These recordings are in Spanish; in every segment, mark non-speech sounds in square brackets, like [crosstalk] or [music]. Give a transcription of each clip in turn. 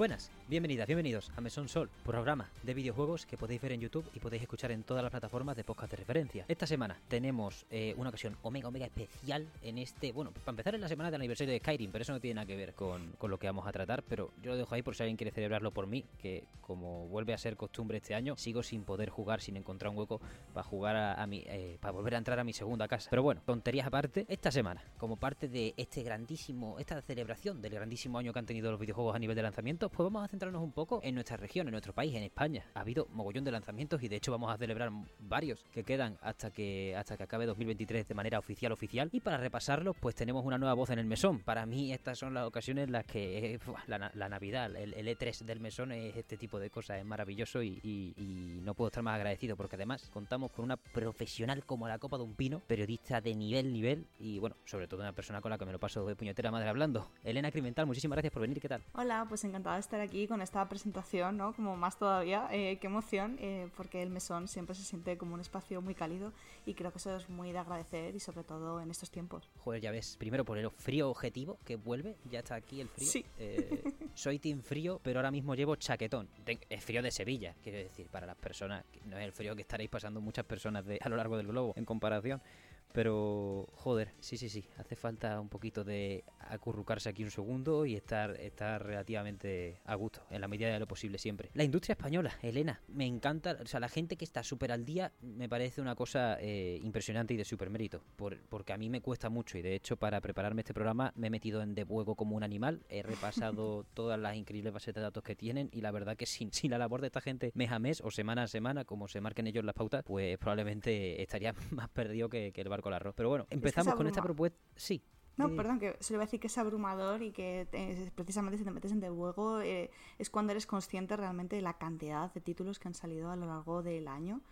buenas, bienvenidas, bienvenidos a Mesón Sol, programa de videojuegos que podéis ver en YouTube y podéis escuchar en todas las plataformas de podcast de referencia. Esta semana tenemos eh, una ocasión omega omega especial en este, bueno, para empezar en la semana del aniversario de Skyrim, pero eso no tiene nada que ver con, con lo que vamos a tratar, pero yo lo dejo ahí por si alguien quiere celebrarlo por mí, que como vuelve a ser costumbre este año, sigo sin poder jugar, sin encontrar un hueco para jugar a, mi, eh, para volver a entrar a mi segunda casa. Pero bueno, tonterías aparte, esta semana, como parte de este grandísimo, esta celebración del grandísimo año que han tenido los videojuegos a nivel de lanzamientos, pues vamos a centrarnos un poco en nuestra región, en nuestro país, en España. Ha habido mogollón de lanzamientos y de hecho vamos a celebrar varios que quedan hasta que hasta que acabe 2023 de manera oficial oficial. Y para repasarlos, pues tenemos una nueva voz en el mesón. Para mí estas son las ocasiones en las que eh, la, Navidad, el, E3 del mesón es este tipo de cosas, es maravilloso y, y no puedo estar más agradecido porque además contamos con una profesional como la copa de un pino, periodista de nivel, nivel y bueno, sobre todo una persona con la que me lo paso de puñetera madre hablando. Elena Crimental, muchísimas gracias por venir, ¿qué tal? Hola, pues encantada de estar aquí con esta presentación, ¿no? Como más todavía, eh, qué emoción, eh, porque el mesón siempre se siente como un espacio muy cálido y creo que eso es muy de agradecer y sobre todo en estos tiempos. Joder, ya ves, primero por el frío objetivo que vuelve, ya está aquí el frío. Sí. Eh, soy team frío, pero ahora mismo llevo chaquetón. Es frío de Sevilla, quiero decir, para las personas, no es el frío que estaréis pasando muchas personas de, a lo largo del globo en comparación. Pero, joder, sí, sí, sí, hace falta un poquito de acurrucarse aquí un segundo y estar, estar relativamente a gusto, en la medida de lo posible siempre. La industria española, Elena, me encanta, o sea, la gente que está súper al día me parece una cosa eh, impresionante y de súper mérito, por, porque a mí me cuesta mucho y de hecho para prepararme este programa me he metido en de juego como un animal, he [laughs] repasado todas las increíbles bases de datos que tienen y la verdad que sin, sin la labor de esta gente mes a mes o semana a semana, como se marquen ellos las pautas, pues probablemente estaría [laughs] más perdido que, que el barco con el arroz. Pero bueno, empezamos con esta propuesta. Sí. No, perdón, que se le va a decir que es abrumador y que precisamente si te metes en de juego eh, es cuando eres consciente realmente de la cantidad de títulos que han salido a lo largo del año.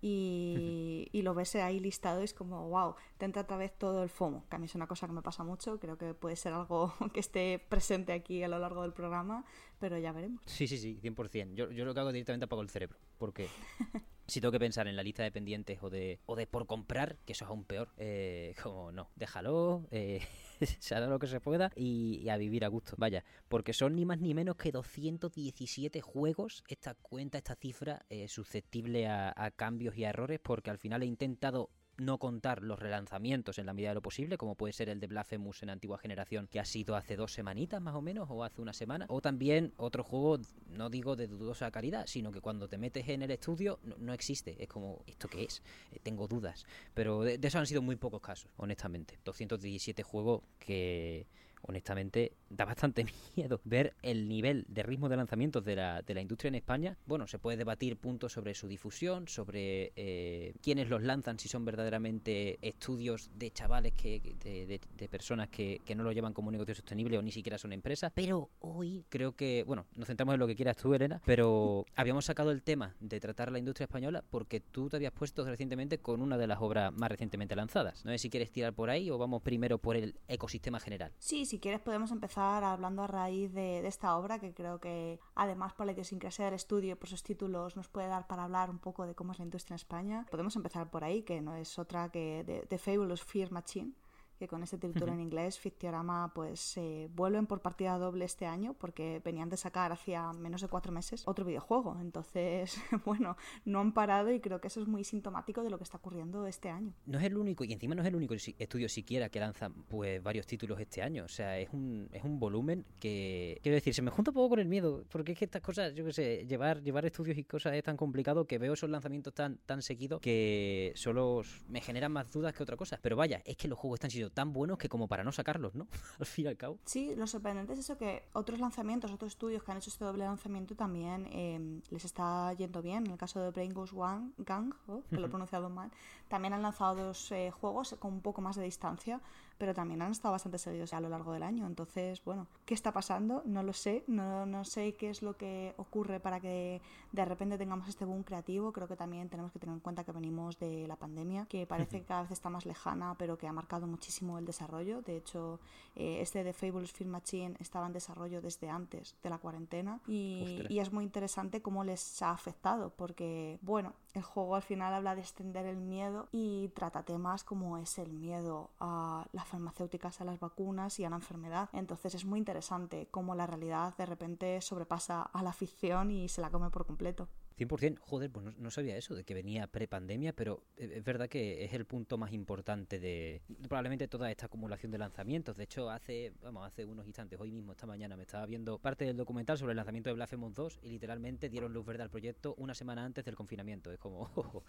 Y, y, lo ves ahí listado y es como, wow, te entra otra vez todo el FOMO, que a mí es una cosa que me pasa mucho, creo que puede ser algo [laughs] que esté presente aquí a lo largo del programa, pero ya veremos. Sí, sí, sí, 100%. Yo, yo lo que hago directamente apago el cerebro, porque [laughs] si tengo que pensar en la lista de pendientes o de, o de por comprar, que eso es aún peor, eh, [laughs] como no, déjalo, eh, [laughs] se hará lo que se pueda y, a vivir a gusto. Vaya, porque son ni más ni menos que 217 juegos, esta cuenta, esta cifra, eh, susceptible a, a cambios y a errores, porque al final he intentado no contar los relanzamientos en la medida de lo posible, como puede ser el de Blasphemous en antigua generación, que ha sido hace dos semanitas más o menos, o hace una semana, o también otro juego, no digo de dudosa calidad, sino que cuando te metes en el estudio no, existe, es como, ¿esto qué es? Eh, tengo dudas, pero de, de eso han sido muy pocos casos, honestamente. 217 juegos que honestamente da bastante [laughs] miedo ver el nivel de ritmo de lanzamientos de la, de la industria en España. Bueno, se puede debatir puntos sobre su difusión, sobre eh, quiénes los lanzan, si son verdaderamente estudios de chavales, que de, de, personas que, que, no lo llevan como un negocio sostenible o ni siquiera son empresas. Pero hoy creo que, bueno, nos centramos en lo que quieras tú, Elena, pero [laughs] habíamos sacado el tema de tratar la industria española porque tú te habías puesto recientemente con una de las obras más recientemente lanzadas. No sé si quieres tirar por ahí o vamos primero por el ecosistema general. Sí, si quieres podemos empezar hablando a raíz de, esta obra, que creo que además por la idiosincrasia del estudio y por sus títulos nos puede dar para hablar un poco de cómo es la industria en España. Podemos empezar por ahí, que no es otra que The Fabulous Fear Machine, que con este título en inglés, Fictiorama, pues eh, vuelven por partida doble este año porque venían de sacar hacía menos de cuatro meses otro videojuego. Entonces, [laughs] bueno, no han parado y creo que eso es muy sintomático de lo que está ocurriendo este año. No es el único, y encima no es el único estudio siquiera que lanza pues varios títulos este año. O sea, es un, es un volumen que, quiero decir, se me junta un poco con el miedo, porque es que estas cosas, yo qué sé, llevar, llevar estudios y cosas es tan complicado que veo esos lanzamientos tan, tan seguidos que solo me generan más dudas que otra cosa. Pero vaya, es que los juegos están siendo tan buenos que como para no sacarlos, ¿no? [laughs] al fin y al cabo. Sí, lo sorprendente es eso que otros lanzamientos, otros estudios que han hecho este doble lanzamiento también eh, les está yendo bien. En el caso de Brain Ghost One, Gang, oh, que lo he pronunciado mal, también han lanzado dos eh, juegos con un poco más de distancia, pero también han estado bastante seguidos a lo largo del año. Entonces, bueno, ¿qué está pasando? No lo sé, no, no sé qué es lo que ocurre para que de repente tengamos este boom creativo. Creo que también tenemos que tener en cuenta que venimos de la pandemia, que parece que cada vez está más lejana, pero que ha marcado muchísimo el desarrollo. De hecho, eh, este de Fabulous Film Machine estaba en desarrollo desde antes de la cuarentena y, y, es muy interesante cómo les ha afectado porque, bueno, el juego al final habla de extender el miedo y trata temas como es el miedo a la farmacéuticas a las vacunas y a la enfermedad. Entonces es muy interesante cómo la realidad de repente sobrepasa a la ficción y se la come por completo. 100%, joder, pues no, sabía eso, de que venía pre-pandemia, pero eh, es verdad que es el punto más importante de probablemente toda esta acumulación de lanzamientos. De hecho, hace, vamos, hace unos instantes, hoy mismo, esta mañana, me estaba viendo parte del documental sobre el lanzamiento de Blasphemous 2 y literalmente dieron luz verde al proyecto una semana antes del confinamiento. Es como, [laughs]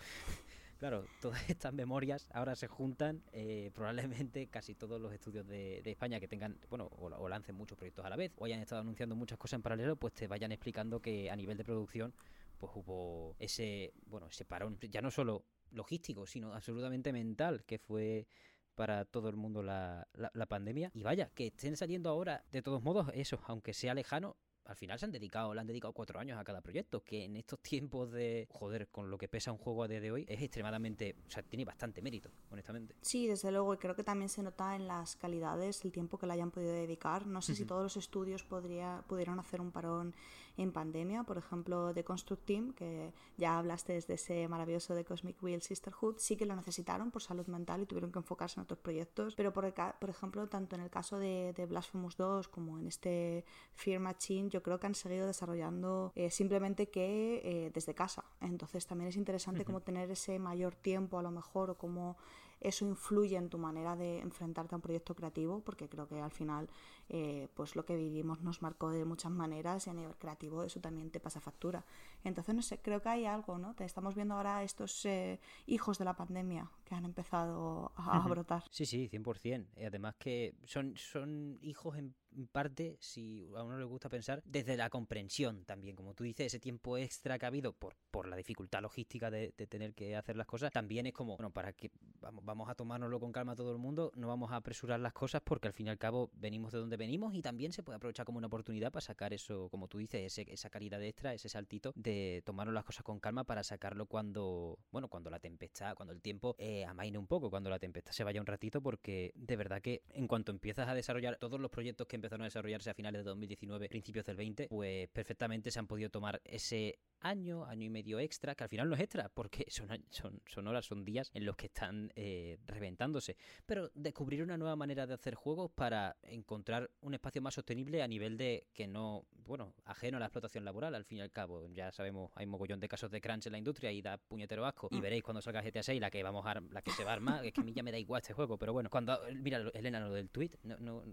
Claro, todas estas memorias ahora se juntan. Eh, probablemente casi todos los estudios de, España que tengan, bueno, o, o, lancen muchos proyectos a la vez, o hayan estado anunciando muchas cosas en paralelo, pues te vayan explicando que a nivel de producción pues hubo ese, bueno, ese parón, ya no solo logístico, sino absolutamente mental, que fue para todo el mundo la, la, pandemia. Y vaya, que estén saliendo ahora, de todos modos, eso, aunque sea lejano, al final se han dedicado, le han dedicado cuatro años a cada proyecto, que en estos tiempos de, joder, con lo que pesa un juego a día de hoy, es extremadamente, o sea, tiene bastante mérito, honestamente. Sí, desde luego, y creo que también se nota en las calidades el tiempo que le hayan podido dedicar. No sé si todos los estudios podría, pudieron hacer un parón en pandemia, por ejemplo, de Construct Team, que ya hablaste desde ese maravilloso de Cosmic Wheel Sisterhood, sí que lo necesitaron por salud mental y tuvieron que enfocarse en otros proyectos, pero por, por ejemplo, tanto en el caso de, de Blasphemous 2 como en este Fear Machine, yo creo que han seguido desarrollando eh, simplemente que eh, desde casa. Entonces también es interesante cómo tener ese mayor tiempo a lo mejor o cómo eso influye en tu manera de enfrentarte a un proyecto creativo, porque creo que al final eh, pues lo que vivimos nos marcó de muchas maneras y a nivel creativo eso también te pasa factura. Entonces, no sé, creo que hay algo, ¿no? Te estamos viendo ahora estos eh, hijos de la pandemia que han empezado a, brotar. Sí, sí, 100%. Y además que son, son hijos en parte, si a uno le gusta pensar, desde la comprensión también. Como tú dices, ese tiempo extra que ha habido por, por la dificultad logística de, tener que hacer las cosas, también es como, bueno, para que vamos, vamos a tomárnoslo con calma todo el mundo, no vamos a apresurar las cosas porque al fin y al cabo venimos de donde venimos y también se puede aprovechar como una oportunidad para sacar eso, como tú dices, ese, esa calidad extra, ese saltito de tomarnos las cosas con calma para sacarlo cuando, bueno, cuando la tempestad, cuando el tiempo eh, amaine un poco, cuando la tempestad se vaya un ratito, porque de verdad que en cuanto empiezas a desarrollar todos los proyectos que empezaron a desarrollarse a finales de 2019, principios del 20, pues perfectamente se han podido tomar ese año, año y medio extra, que al final no es extra, porque [laughs] son, son, son horas, son días en los que están eh, reventándose. Pero descubrir una nueva manera de hacer juegos para encontrar un espacio más sostenible a nivel de que no, bueno, ajeno a la explotación laboral, al fin y al cabo. Ya sabemos, hay mogollón de casos de crunch en la industria y da puñetero asco. Y mm. veréis cuando salga GTA 6 la que vamos a, la que se va a armar, es que a mí ya me da igual este juego, pero bueno, cuando, mira, Elena, lo del tweet, no, no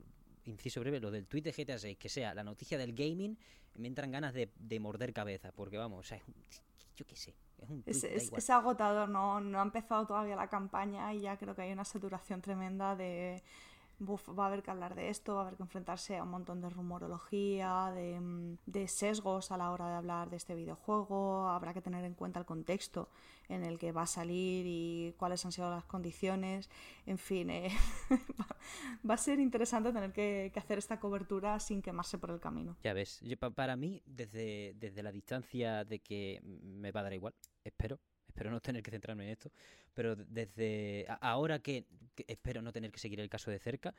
inciso breve, lo del tweet de GTA 6, que sea la noticia del gaming, me entran ganas de, morder cabeza, porque vamos, o sea, yo qué sé. Es, un es, es, agotador, no, no ha empezado todavía la campaña y ya creo que hay una saturación tremenda de va a haber que hablar de esto, va a haber que enfrentarse a un montón de rumorología, mm, de, sesgos a la hora de hablar de este videojuego, habrá que tener en cuenta el contexto en el que va a salir y cuáles han sido las condiciones, en fin, eh, [laughs] va a ser interesante tener que, hacer esta cobertura sin quemarse por el camino. Ya ves, para mí, desde, desde la distancia de que me va a dar igual, espero, espero no tener que centrarme en esto, pero desde ahora que, espero no tener que seguir el caso de cerca,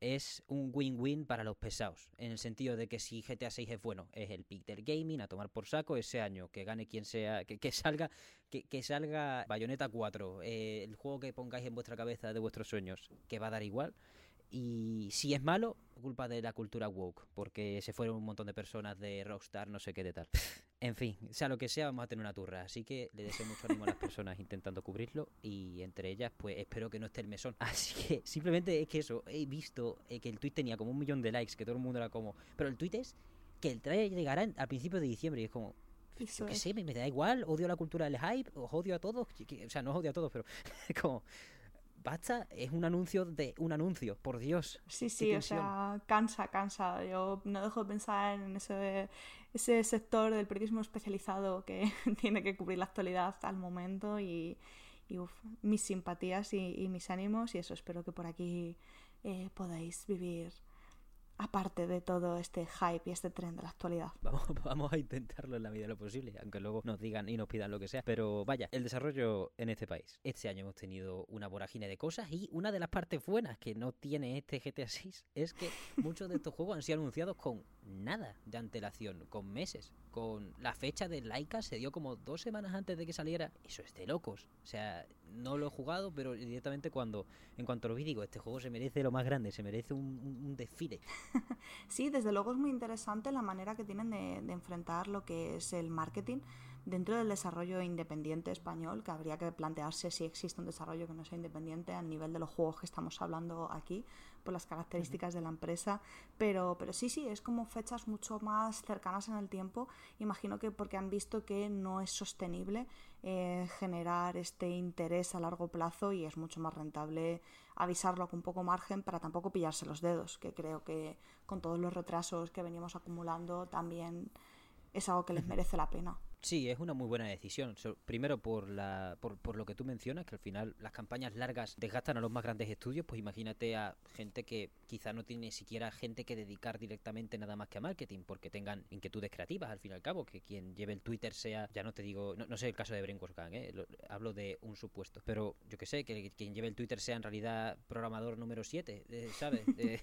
es un win-win para los pesados, en el sentido de que si GTA 6 es bueno, es el pick gaming, a tomar por saco ese año, que gane quien sea, que, salga que, que, salga Bayonetta 4, eh, el juego que pongáis en vuestra cabeza de vuestros sueños, que va a dar igual, y si es malo, culpa de la cultura woke, porque se fueron un montón de personas de Rockstar, no sé qué de tal. En fin, sea lo que sea, vamos a tener una turra. Así que le deseo mucho ánimo a las personas intentando cubrirlo y entre ellas, pues espero que no esté el mesón. [laughs] Así que simplemente es que eso, he visto eh, que el tweet tenía como un millón de likes, que todo el mundo era como... Pero el tweet es que el trailer llegará al principio de diciembre y es como... yo qué sé, me, da igual, odio la cultura del hype, os odio a todos, o sea, no odio a todos, pero [laughs] como basta, es un anuncio de un anuncio, por Dios. Sí, sí, o sea, cansa, cansa. Yo no dejo de pensar en ese, ese sector del periodismo especializado que [laughs] tiene que cubrir la actualidad al momento y, mis simpatías y, mis ánimos y eso espero que por aquí eh, podáis vivir aparte de todo este hype y este tren de la actualidad. [laughs] Vamos, vamos a intentarlo en la medida de lo posible, aunque luego nos digan y nos pidan lo que sea. Pero vaya, el desarrollo en este país. Este año hemos tenido una vorágine de cosas y una de las partes buenas que no tiene este GTA 6 es que [laughs] muchos de estos juegos han sido anunciados con nada de antelación, con meses. Con la fecha de Laika se dio como dos semanas antes de que saliera. Eso es de locos. O sea, no lo he jugado, pero directamente cuando, en cuanto lo vi, digo, este juego se merece lo más grande, se merece un, desfile. [laughs] sí, desde luego es muy interesante la manera que tienen de, de enfrentar lo que es el marketing dentro del desarrollo independiente español, que habría que plantearse si existe un desarrollo que no sea independiente a nivel de los juegos que estamos hablando aquí, por las características de la empresa, pero, pero sí, sí, es como fechas mucho más cercanas en el tiempo, imagino que porque han visto que no es sostenible eh, generar este interés a largo plazo y es mucho más rentable avisarlo con poco margen para tampoco pillarse los dedos, que creo que con todos los retrasos que venimos acumulando también es algo que les merece la pena. Sí, es una muy buena decisión. primero por, la, por, por, lo que tú mencionas, que al final las campañas largas desgastan a los más grandes estudios, pues imagínate a gente que quizá no tiene siquiera gente que dedicar directamente nada más que a marketing, porque tengan inquietudes creativas al fin y al cabo, que quien lleve el Twitter sea, ya no te digo, no, sé el caso de Brainwash Gang, ¿eh? hablo de un supuesto, pero yo que sé, que quien lleve el Twitter sea en realidad programador número 7, eh, ¿sabes? [laughs] Eh,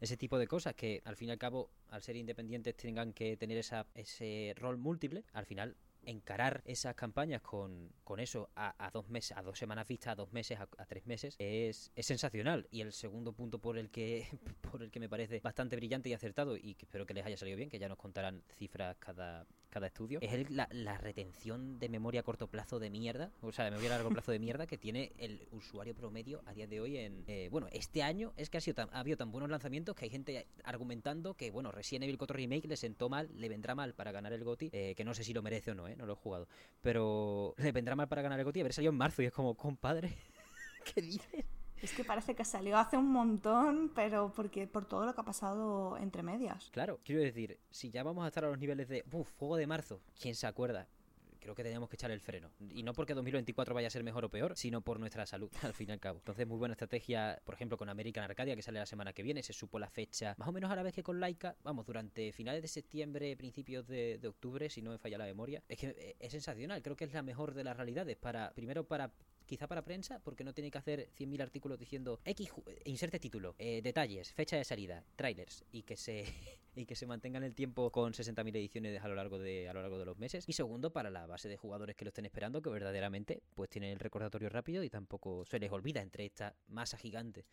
ese tipo de cosas que al fin y al cabo, al ser independientes, tengan que tener esa, ese rol múltiple, al final encarar esas campañas con, con eso a, dos meses, a dos semanas vista, a dos meses, a, tres meses, es, es, sensacional. Y el segundo punto por el que [laughs] por el que me parece bastante brillante y acertado, y que espero que les haya salido bien, que ya nos contarán cifras cada, cada estudio, es la, la, retención de memoria a corto plazo de mierda, o sea, de memoria a largo plazo de mierda que tiene el usuario promedio a día de hoy en... Eh, bueno, este año es que ha, sido tan, ha habido tan buenos lanzamientos que hay gente argumentando que, bueno, Resident Evil 4 Remake le sentó mal, le vendrá mal para ganar el GOTI, eh, que no sé si lo merece o no, ¿eh? No lo he jugado. Pero le vendrá mal para ganar el GOTI haber salido en marzo y es como, compadre, [laughs] ¿qué dices? Es que parece que salió hace un montón, pero porque por todo lo que ha pasado entre medias. Claro, quiero decir, si ya vamos a estar a los niveles de, uff, juego de marzo, ¿quién se acuerda? Creo que teníamos que echar el freno. Y no porque 2024 vaya a ser mejor o peor, sino por nuestra salud, [laughs] al fin y al cabo. Entonces, muy buena estrategia, por ejemplo, con American Arcadia, que sale la semana que viene. Se supo la fecha más o menos a la vez que con Laika. Vamos, durante finales de septiembre, principios de, de octubre, si no me falla la memoria. Es que eh, es sensacional. Creo que es la mejor de las realidades. Para, primero, para quizá para prensa, porque no tiene que hacer 100.000 artículos diciendo X, inserte título, eh, detalles, fecha de salida, trailers, y que se [laughs] y que se mantengan el tiempo con 60.000 ediciones a lo largo de a lo largo de los meses. Y segundo, para la base de jugadores que lo estén esperando, que verdaderamente pues tienen el recordatorio rápido y tampoco se les olvida entre esta masa gigante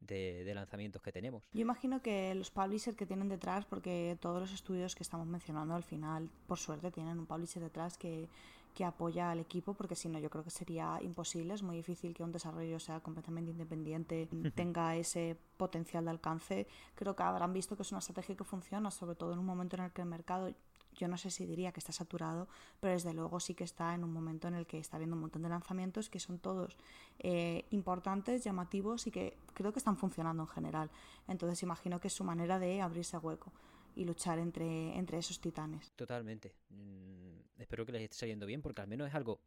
de, de, lanzamientos que tenemos. Yo imagino que los publishers que tienen detrás, porque todos los estudios que estamos mencionando al final, por suerte, tienen un publisher detrás que que apoya al equipo, porque si no yo creo que sería imposible, es muy difícil que un desarrollo sea completamente independiente, tenga ese potencial de alcance. Creo que habrán visto que es una estrategia que funciona, sobre todo en un momento en el que el mercado, yo no sé si diría que está saturado, pero desde luego sí que está en un momento en el que está habiendo un montón de lanzamientos que son todos eh, importantes, llamativos y que creo que están funcionando en general. Entonces imagino que es su manera de abrirse hueco y luchar entre, entre esos titanes. Totalmente. Espero que les esté saliendo bien porque al menos es algo...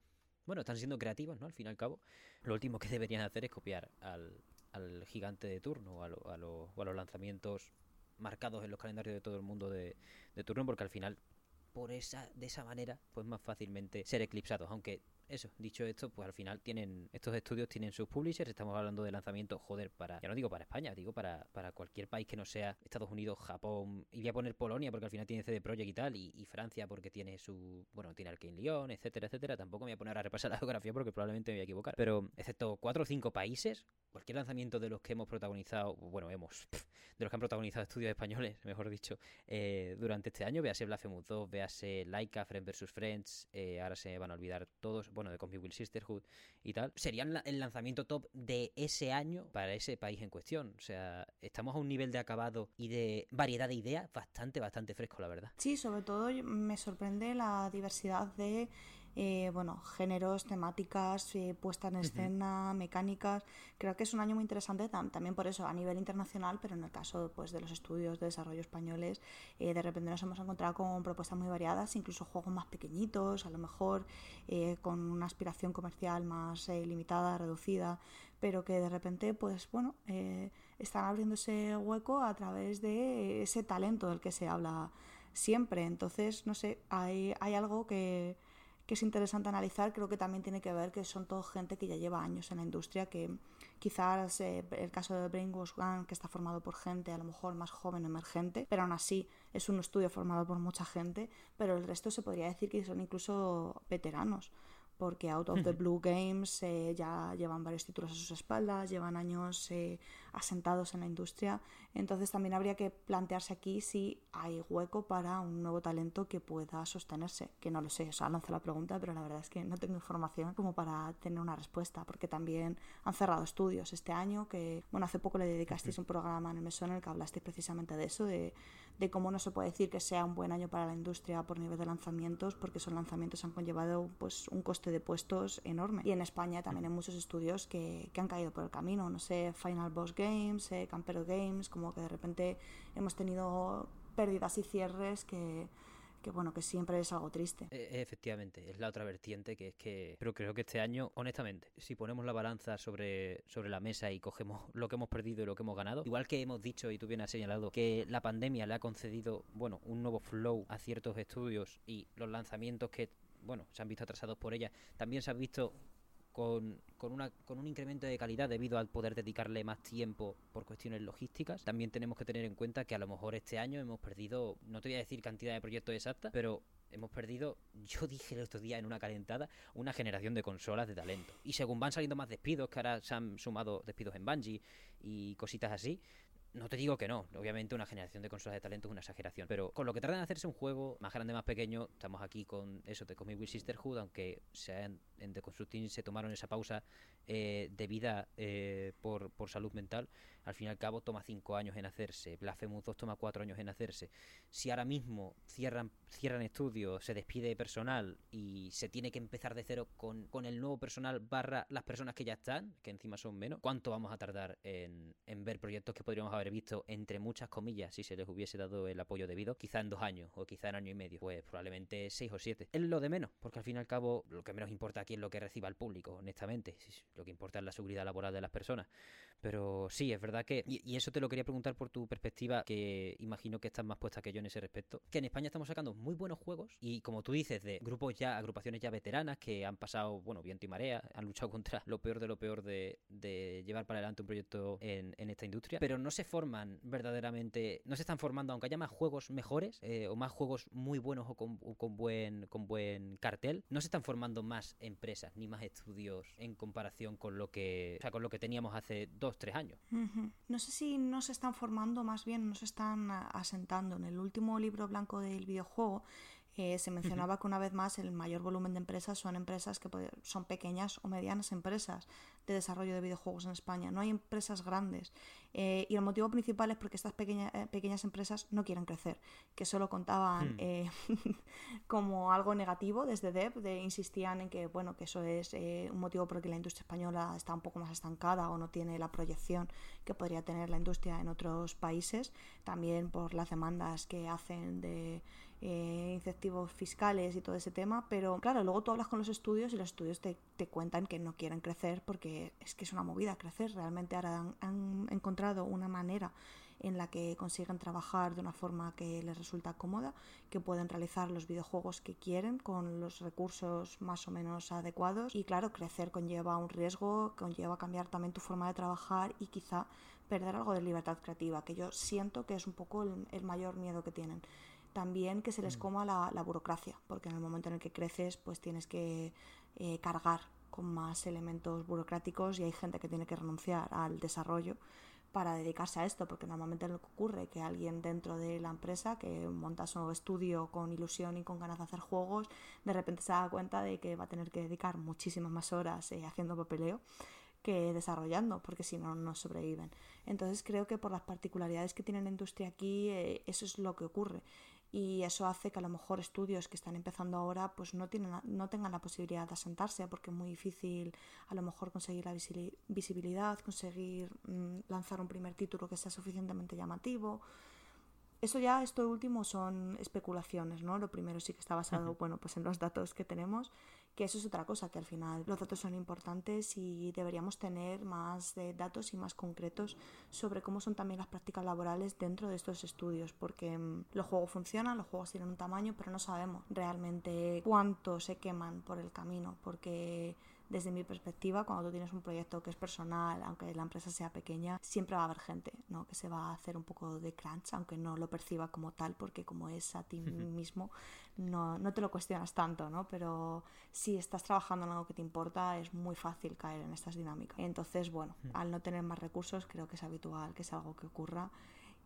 Bueno, están siendo creativos, ¿no? Al fin y al cabo, lo último que [laughs] deberían hacer es copiar al, al gigante de turno o a, a los lanzamientos marcados en los calendarios de todo el mundo de, de turno porque al final por esa de esa manera pues más fácilmente ser eclipsados aunque eso, dicho esto, pues al final tienen estos estudios tienen sus publishers, estamos hablando de lanzamiento, joder, para ya no digo para España, digo para, para cualquier país que no sea Estados Unidos, Japón, y voy a poner Polonia porque al final tiene CD Projekt y tal, y, Francia porque tiene su, bueno, tiene Arkane Lyon, etcétera, etcétera, tampoco me voy a poner a repasar la [laughs] geografía porque probablemente me voy a equivocar, pero excepto cuatro o cinco países, cualquier lanzamiento de los que hemos protagonizado, bueno, hemos, [laughs] de los que han protagonizado estudios españoles, [laughs] mejor dicho, eh, durante este año, véase Blasphemous 2, véase Laika, Friends vs. Friends, eh, ahora se van a olvidar todos, bueno, de Comic Will Sisterhood y tal, serían el lanzamiento top de ese año para ese país en cuestión. O sea, estamos a un nivel de acabado y de variedad de ideas bastante, bastante fresco, la verdad. Sí, sobre todo me sorprende la diversidad de eh, bueno, géneros, temáticas, eh, puesta en escena, mecánicas. Creo que es un año muy interesante también por eso a nivel internacional, pero en el caso pues, de los estudios de desarrollo españoles, eh, de repente nos hemos encontrado con propuestas muy variadas, incluso juegos más pequeñitos, a lo mejor con una aspiración comercial más limitada, reducida, pero que de repente, pues bueno, están abriendo ese hueco a través de ese talento del que se habla siempre. Entonces, no sé, hay, hay algo que que es interesante analizar, creo que también tiene que ver que son todo gente que ya lleva años en la industria, que, Quizás eh, el caso de Brainwash Gun, que está formado por gente a lo mejor más joven, emergente, pero aún así es un estudio formado por mucha gente, pero el resto se podría decir que son incluso veteranos porque Out of the Blue Games eh, ya llevan varios títulos a sus espaldas, llevan años eh, asentados en la industria, entonces también habría que plantearse aquí si hay hueco para un nuevo talento que pueda sostenerse, que no lo sé, o sea, lanzo la pregunta, pero la verdad es que no tengo información como para tener una respuesta, porque también han cerrado estudios este año, que, bueno, hace poco le dedicasteis un programa en el mesón en el que hablasteis precisamente de eso, de, de cómo no se puede decir que sea un buen año para la industria por nivel de lanzamientos, porque esos lanzamientos han conllevado pues un coste de puestos enorme. Y en España también hay muchos estudios que, que han caído por el camino, no sé, Final Boss Games, eh, Campero Games, como que de repente hemos tenido pérdidas y cierres que, que bueno, que siempre es algo triste. E, efectivamente, es la otra vertiente que es que, pero creo que este año, honestamente, si ponemos la balanza sobre, sobre la mesa y cogemos [laughs] lo que hemos perdido y lo que hemos ganado, igual que hemos dicho y tú bien has señalado que la pandemia le ha concedido, bueno, un nuevo flow a ciertos estudios y los lanzamientos que bueno, se han visto atrasados por ella, también se han visto con, con, una, con un incremento de calidad debido al poder dedicarle más tiempo por cuestiones logísticas. También tenemos que tener en cuenta que a lo mejor este año hemos perdido, no te voy a decir cantidad de proyectos exactas, pero hemos perdido, yo [laughs] dije el otro día en una calentada, una generación de consolas de talento. Y según van saliendo más despidos, que ahora se han sumado despidos en Bungie y cositas así, no te digo que no, obviamente una generación de consolas de talento es una exageración, pero con lo que tratan de hacerse un juego más grande, más pequeño, estamos aquí con eso de Comic With Sisterhood, aunque sean en The Constructing se tomaron esa pausa eh, debida eh, por, por salud mental, al fin y al cabo toma cinco años en hacerse, Blasphemous 2 toma cuatro años en hacerse. Si ahora mismo cierran, cierran estudios, se despide personal y se tiene que empezar de cero con, el nuevo personal barra las personas que ya están, que encima son menos, ¿cuánto vamos a tardar en, en ver proyectos que podríamos haber visto entre muchas comillas si se les hubiese dado el apoyo debido? Quizá en dos años o quizá en año y medio, pues probablemente seis o siete. Es lo de menos, porque al fin y al cabo lo que menos importa aquí es lo que reciba el público, honestamente. Lo que importa es la seguridad laboral de las personas. Pero sí, es verdad que, y, eso te lo quería preguntar por tu perspectiva, que imagino que estás más puesta que yo en ese respecto, que en España estamos sacando muy buenos juegos y como tú dices, de grupos ya, agrupaciones ya veteranas que han pasado, bueno, viento y marea, han luchado contra lo peor de lo peor de, de llevar para adelante un proyecto en, en, esta industria, pero no se forman verdaderamente, no se están formando, aunque haya más juegos mejores eh, o más juegos muy buenos o con, con, buen, con buen cartel, no se están formando más empresas ni más estudios en comparación con lo que, o sea, con lo que teníamos hace dos tres años. No sé si no se están formando, más bien no se están asentando. En el último libro blanco del videojuego eh, se mencionaba que una vez más el mayor volumen de empresas son empresas que son pequeñas o medianas empresas de desarrollo de videojuegos en España. No hay empresas grandes. Eh, y el motivo principal es porque estas eh, pequeñas empresas no quieren crecer, que solo contaban hmm. [laughs] como algo negativo desde Dev, de, insistían en que bueno que eso es un motivo por el que la industria española está un poco más estancada o no tiene la proyección que podría tener la industria en otros países, también por las demandas que hacen de eh, incentivos fiscales y todo ese tema, pero claro, luego tú hablas con los estudios y los estudios te, te cuentan que no quieren crecer porque es que es una movida crecer, realmente ahora han, encontrado una manera en la que consiguen trabajar de una forma que les resulta cómoda, que pueden realizar los videojuegos que quieren con los recursos más o menos adecuados. Y claro, crecer conlleva un riesgo, conlleva cambiar también tu forma de trabajar y quizá perder algo de libertad creativa, que yo siento que es un poco el mayor miedo que tienen también que se les mm. coma la, burocracia, porque en el momento en el que creces, pues tienes que eh, cargar con más elementos burocráticos y hay gente que tiene que renunciar al desarrollo para dedicarse a esto, porque normalmente lo que ocurre es que alguien dentro de la empresa que monta su estudio con ilusión y con ganas de hacer juegos, de repente se da cuenta de que va a tener que dedicar muchísimas más horas eh, haciendo papeleo que desarrollando, porque si no, no sobreviven. Entonces creo que por las particularidades que tiene la industria aquí, eh, eso es lo que ocurre y eso hace que a lo mejor estudios que están empezando ahora pues no, tienen, no tengan la posibilidad de asentarse porque es muy difícil a lo mejor conseguir la visibilidad, conseguir mm, lanzar un primer título que sea suficientemente llamativo. Eso ya, esto último son especulaciones, ¿no? Lo primero sí que está basado, bueno, pues en los datos que tenemos que eso es otra cosa, que al final los datos son importantes y deberíamos tener más de datos y más concretos sobre cómo son también las prácticas laborales dentro de estos estudios, porque mm, los juegos funcionan, los juegos tienen un tamaño, pero no sabemos realmente cuánto se queman por el camino, porque desde mi perspectiva, cuando tú tienes un proyecto que es personal, aunque la empresa sea pequeña, siempre va a haber gente ¿no? que se va a hacer un poco de crunch, aunque no lo perciba como tal, porque como es a ti mismo, no, no te lo cuestionas tanto, ¿no? Pero si estás trabajando en algo que te importa, es muy fácil caer en estas dinámicas. Entonces, bueno, al no tener más recursos, creo que es habitual que es algo que ocurra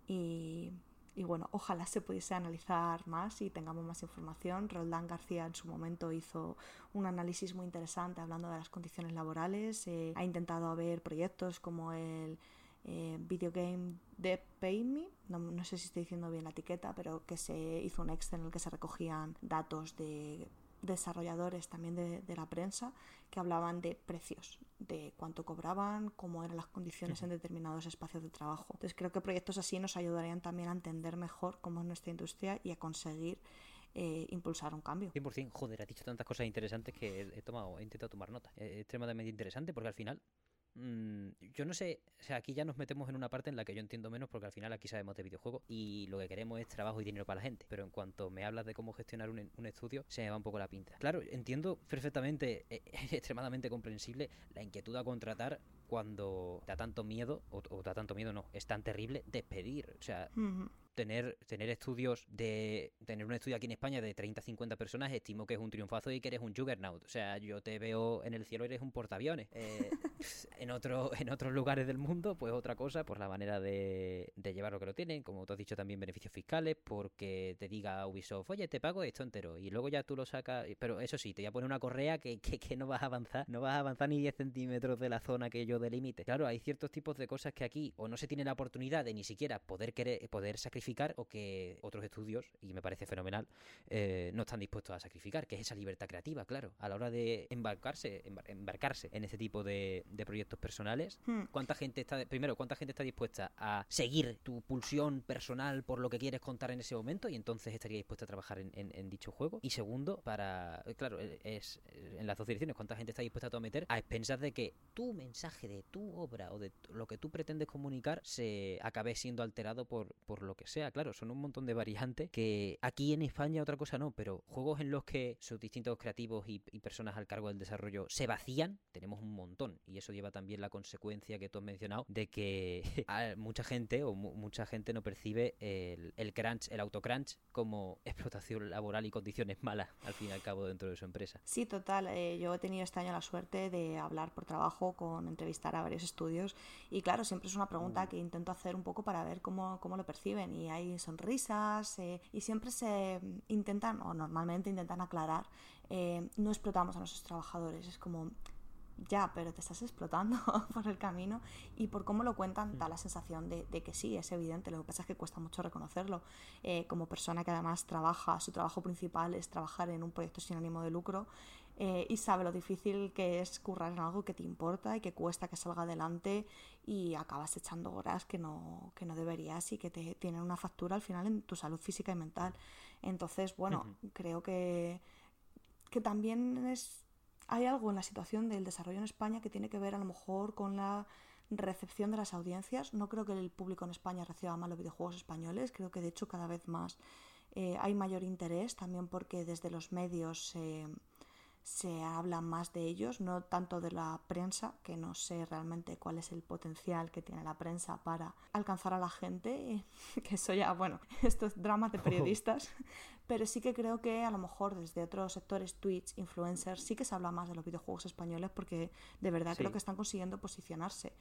y y bueno, ojalá se pudiese analizar más y tengamos más información. Roldán García en su momento hizo un análisis muy interesante hablando de las condiciones laborales. Eh, ha intentado ver proyectos como el eh, Video Game de Pay Me, no, no, sé si estoy diciendo bien la etiqueta, pero que se hizo un Excel en el que se recogían datos de desarrolladores también de, de, la prensa que hablaban de precios, de cuánto cobraban, cómo eran las condiciones en determinados espacios de trabajo. Entonces creo que proyectos así nos ayudarían también a entender mejor cómo es nuestra industria y a conseguir eh, impulsar un cambio. 100%, joder, has dicho tantas cosas interesantes que he, tomado, he intentado tomar nota. Es extremadamente interesante porque al final Mm, yo no sé, o sea, aquí ya nos metemos en una parte en la que yo entiendo menos porque al final aquí sabemos de videojuegos y lo que queremos es trabajo y dinero para la gente. Pero en cuanto me hablas de cómo gestionar un, estudio, se me va un poco la pinta. Claro, entiendo perfectamente, [laughs] es extremadamente comprensible la inquietud a contratar cuando da tanto miedo, o, da tanto miedo no, es tan terrible despedir. O sea, tener, tener estudios de. Tener un estudio aquí en España de 30, 50 personas, estimo que es un triunfazo y que eres un juggernaut. O sea, yo te veo en el cielo, eres un portaaviones. Eh, [laughs] en, otro, en otros lugares del mundo, pues otra cosa, por la manera de, de llevar lo que lo tienen. Como tú has dicho, también beneficios fiscales, porque te diga Ubisoft, oye, te pago esto entero. Y luego ya tú lo sacas. Pero eso sí, te voy a poner una correa que, que, que no vas a avanzar. No vas a avanzar ni 10 centímetros de la zona que yo delimite. Claro, hay ciertos tipos de cosas que aquí o no se tiene la oportunidad de ni siquiera poder querer, poder sacrificar o que otros estudios, y me parece fenomenal, eh, no están dispuestos a sacrificar, que es esa libertad creativa, claro, a la hora de embarcarse, embarcarse en ese tipo de, proyectos personales. Hmm. ¿Cuánta gente está, primero, cuánta gente está dispuesta a seguir tu pulsión personal por lo que quieres contar en ese momento y entonces estaría dispuesta a trabajar en, dicho juego? Y segundo, para, eh, claro, eh, es en las dos direcciones, cuánta gente está dispuesta a meter a expensas de que tu mensaje de tu obra o de lo que tú pretendes comunicar se acabe siendo alterado por, por lo que sea claro, son un montón de variantes que aquí en España otra cosa no, pero juegos en los que sus distintos creativos y, personas al cargo del desarrollo se vacían, tenemos un montón. Y eso lleva también la consecuencia que tú has mencionado de que [laughs] mucha gente o mucha gente no percibe el, el crunch, el autocrunch como explotación laboral y condiciones malas al fin y al cabo dentro de su empresa. Sí, total. Eh, yo he tenido este año la suerte de hablar por trabajo con entrevistar a varios estudios y claro, siempre es una pregunta mm. que intento hacer un poco para ver cómo, cómo lo perciben y hay sonrisas eh, y siempre se intentan, o normalmente intentan aclarar, eh, no explotamos a nuestros trabajadores, es como, ya, pero te estás explotando [laughs] por el camino y por cómo lo cuentan da la sensación de, que sí, es evidente, lo que pasa es que cuesta mucho reconocerlo. Eh, como persona que además trabaja, su trabajo principal es trabajar en un proyecto sin ánimo de lucro eh, y sabe lo difícil que es currar en algo que te importa y que cuesta que salga adelante y acabas echando horas que no, que no deberías y que te tienen una factura al final en tu salud física y mental. Entonces, bueno, creo que, que también es hay algo en la situación del desarrollo en España que tiene que ver a lo mejor con la recepción de las audiencias. No creo que el público en España reciba más los videojuegos españoles, creo que de hecho cada vez más eh, hay mayor interés, también porque desde los medios se habla más de ellos, no tanto de la prensa, que no sé realmente cuál es el potencial que tiene la prensa para alcanzar a la gente, [laughs] que eso ya, bueno, [laughs] estos dramas de periodistas, [laughs] pero sí que creo que a lo mejor desde otros sectores, Twitch, influencers, sí que se habla más de los videojuegos españoles porque de verdad creo que están consiguiendo posicionarse,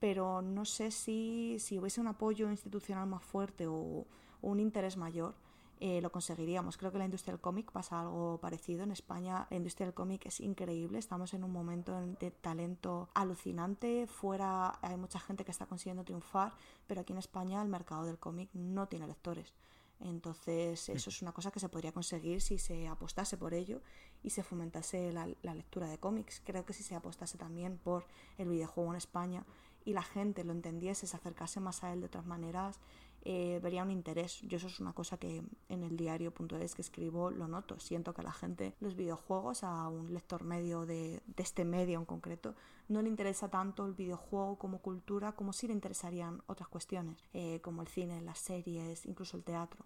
pero no sé si, si hubiese un apoyo institucional más fuerte o un interés mayor, eh, lo conseguiríamos. Creo que la industria del cómic pasa algo parecido. En España la industria del cómic es increíble. Estamos en un momento de talento alucinante. Fuera hay mucha gente que está consiguiendo triunfar, pero aquí en España el mercado del cómic no tiene lectores. Entonces, eso es una cosa que se podría conseguir si se apostase por ello y se fomentase la, la, lectura de cómics. Creo que si se apostase también por el videojuego en España y la gente lo entendiese, se acercase más a él de otras maneras, eh, vería un interés. Yo eso es una cosa que en el diario.es que escribo lo noto. Siento que a la gente los videojuegos, a un lector medio de, de este medio en concreto, no le interesa tanto el videojuego como cultura como si le interesarían otras cuestiones, eh, como el cine, las series, incluso el teatro.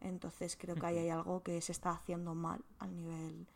Entonces creo que ahí hay algo que se está haciendo mal al nivel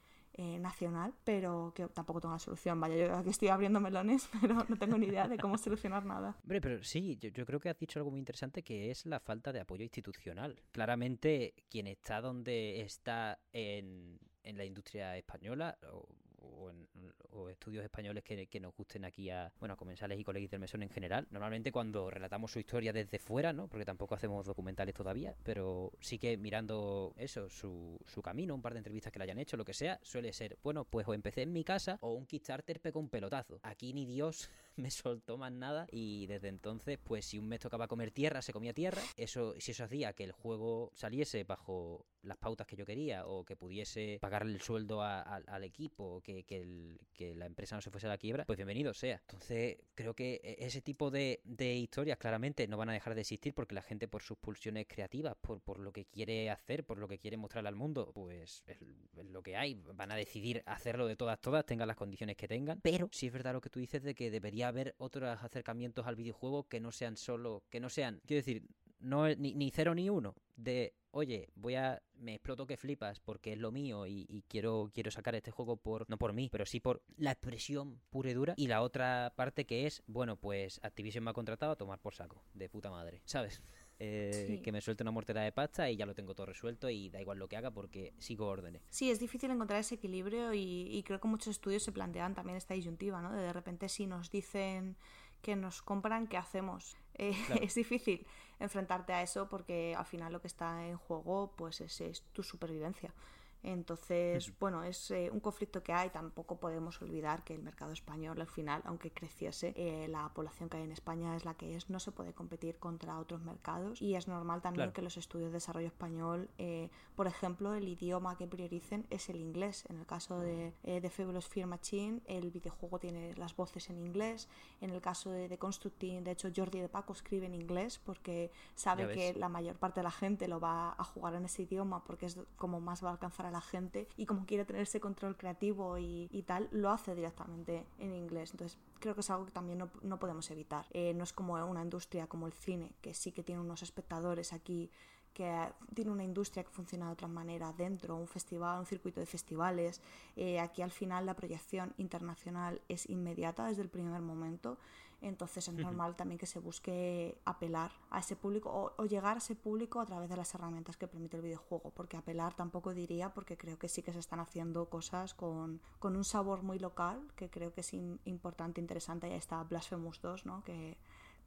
eh, nacional, pero que tampoco tengo la solución. Vaya, yo aquí estoy abriendo melones, [laughs] pero no tengo ni idea de cómo solucionar nada. Hombre, pero sí, yo, yo creo que has dicho algo muy interesante que es la falta de apoyo institucional. Claramente, quien está donde está en, en la industria española, o, o, en, o estudios españoles que, que, nos gusten aquí a, bueno, a comensales y colegas del mesón en general. Normalmente cuando relatamos su historia desde fuera, ¿no? Porque tampoco hacemos documentales todavía, pero sí que mirando eso, su, su camino, un par de entrevistas que le hayan hecho, lo que sea, suele ser, bueno, pues o empecé en mi casa o un Kickstarter pegó un pelotazo. Aquí ni Dios [laughs] me soltó más nada y desde entonces, pues si un mes tocaba comer tierra, se comía tierra. Eso, si eso hacía que el juego saliese bajo las pautas que yo quería o que pudiese pagarle el sueldo a, al equipo, que, que, el, que, la empresa no se fuese a la quiebra, pues bienvenido sea. Entonces creo que ese tipo de, de, historias claramente no van a dejar de existir porque la gente por sus pulsiones creativas, por, por lo que quiere hacer, por lo que quiere mostrarle al mundo, pues es, es, lo que hay. Van a decidir hacerlo de todas, todas, tengan las condiciones que tengan. Pero sí es verdad lo que tú dices de que debería haber otros acercamientos al videojuego que no sean solo, que no sean, quiero decir, no ni, ni cero ni uno, de oye, voy a. me exploto que flipas porque es lo mío y, y, quiero, quiero sacar este juego por. no por mí, pero sí por la expresión pura y dura. Y la otra parte que es, bueno, pues Activision me ha contratado a tomar por saco, de puta madre, ¿sabes? [laughs] Eh, sí. que me suelte una mortera de pasta y ya lo tengo todo resuelto y da igual lo que haga porque sigo órdenes. Sí, es difícil encontrar ese equilibrio y, y creo que muchos estudios se plantean también esta disyuntiva, ¿no? De, de repente si nos dicen que nos compran, ¿qué hacemos? Eh, [laughs] claro. Es difícil enfrentarte a eso porque al final lo que está en juego pues es, es tu supervivencia. Entonces, bueno, es eh, un conflicto que hay. Tampoco podemos olvidar que el mercado español, al final, aunque creciese, eh, la población que hay en España es la que es. No se puede competir contra otros mercados. Y es normal también claro. que los estudios de desarrollo español, eh, por ejemplo, el idioma que prioricen es el inglés. En el caso de, eh, de Fabulous Fear Machine, el videojuego tiene las voces en inglés. En el caso de, de Constructing, de hecho, Jordi de Paco escribe en inglés porque sabe que la mayor parte de la gente lo va a jugar en ese idioma porque es como más va a alcanzar la gente y como quiere tener ese control creativo y, y, tal, lo hace directamente en inglés. Entonces creo que es algo que también no, no podemos evitar. Eh, no es como una industria como el cine, que sí que tiene unos espectadores aquí que tiene una industria que funciona de otra manera dentro, un festival, un circuito de festivales. Eh, aquí al final la proyección internacional es inmediata desde el primer momento entonces es normal también que se busque apelar a ese público o, o, llegar a ese público a través de las herramientas que permite el videojuego, porque apelar tampoco diría, porque creo que sí que se están haciendo cosas con, con un sabor muy local, que creo que es in, importante, interesante, y ahí está Blasphemous 2, ¿no? que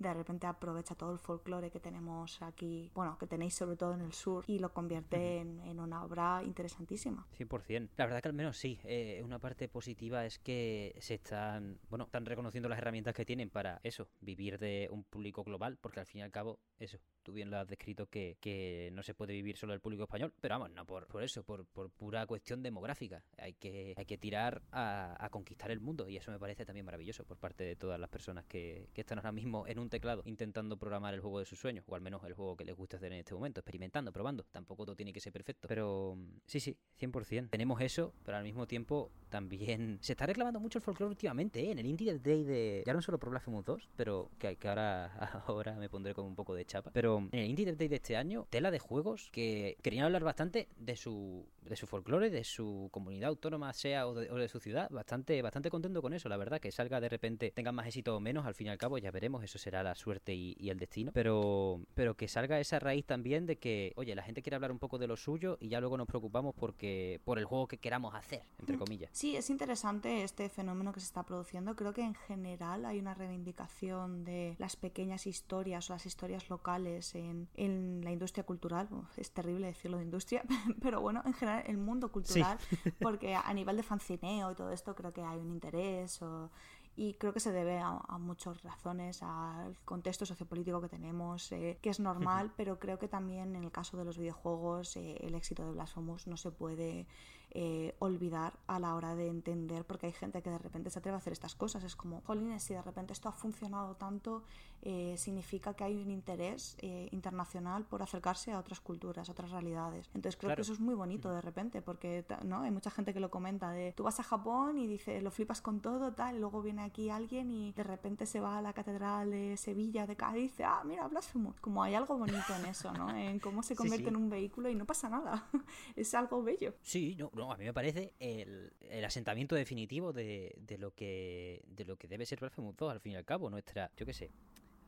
de repente aprovecha todo el folclore que tenemos aquí, bueno, que tenéis sobre todo en el sur, y lo convierte en, en, una obra interesantísima. 100%. La verdad que al menos sí. Eh, una parte positiva es que se están, bueno, están reconociendo las herramientas que tienen para eso, vivir de un público global, porque al fin y al cabo, eso, tú bien lo has descrito que, que no se puede vivir solo del público español, pero vamos, no por, por eso, por, por pura cuestión demográfica. Hay que, hay que tirar a, a, conquistar el mundo y eso me parece también maravilloso por parte de todas las personas que, que están ahora mismo en un teclado intentando programar el juego de sus sueños, o al menos el juego que les gusta hacer en este momento, experimentando, probando. Tampoco todo tiene que ser perfecto, pero sí, sí, 100%. Tenemos eso, pero al mismo tiempo también [laughs] se está reclamando mucho el folclore últimamente, ¿eh? En el Indie Day de... Ya no solo por Blasphemous 2, pero que, ahora, [laughs] ahora me pondré como un poco de chapa. Pero en el Indie Day de este año, tela de juegos que querían hablar bastante de su, de su folclore, de su comunidad autónoma, sea o de, o de, su ciudad. Bastante, bastante contento con eso, la verdad. Que salga de repente, tengan más éxito o menos, al fin y al cabo ya veremos, eso será la suerte y, y el destino. Pero, pero que salga esa raíz también de que, oye, la gente quiere hablar un poco de lo suyo y ya luego nos preocupamos porque por el juego que queramos hacer, entre comillas. Sí, es interesante este fenómeno que se está produciendo. Creo que en general hay una reivindicación de las pequeñas historias o las historias locales en, en la industria cultural. Uf, es terrible decirlo de industria, [laughs] pero bueno, en general el mundo cultural, sí. [laughs] porque a nivel de fancineo y todo esto creo que hay un interés o y creo que se debe a, a muchas razones, al contexto sociopolítico que tenemos, eh, que es normal, pero creo que también en el caso de los videojuegos eh, el éxito de Blasphemous no se puede eh, olvidar a la hora de entender, porque hay gente que de repente se atreve a hacer estas cosas, es como, jolines, si de repente esto ha funcionado tanto, eh, significa que hay un interés eh, internacional por acercarse a otras culturas, a otras realidades. Entonces creo claro. que eso es muy bonito de repente, porque ¿no? hay mucha gente que lo comenta de, tú vas a Japón y dices, lo flipas con todo, tal, y luego viene aquí alguien y de repente se va a la catedral de Sevilla de Cádiz y dice, ah, mira, Blasphemous. Como hay algo bonito en eso, ¿no? [laughs] En cómo se convierte en un vehículo y no pasa nada. [laughs] es algo bello. Sí, no, no, a mí me parece el, el asentamiento definitivo de, de, lo que de lo que debe ser Blasphemous 2, al fin y al cabo. Nuestra, yo qué sé,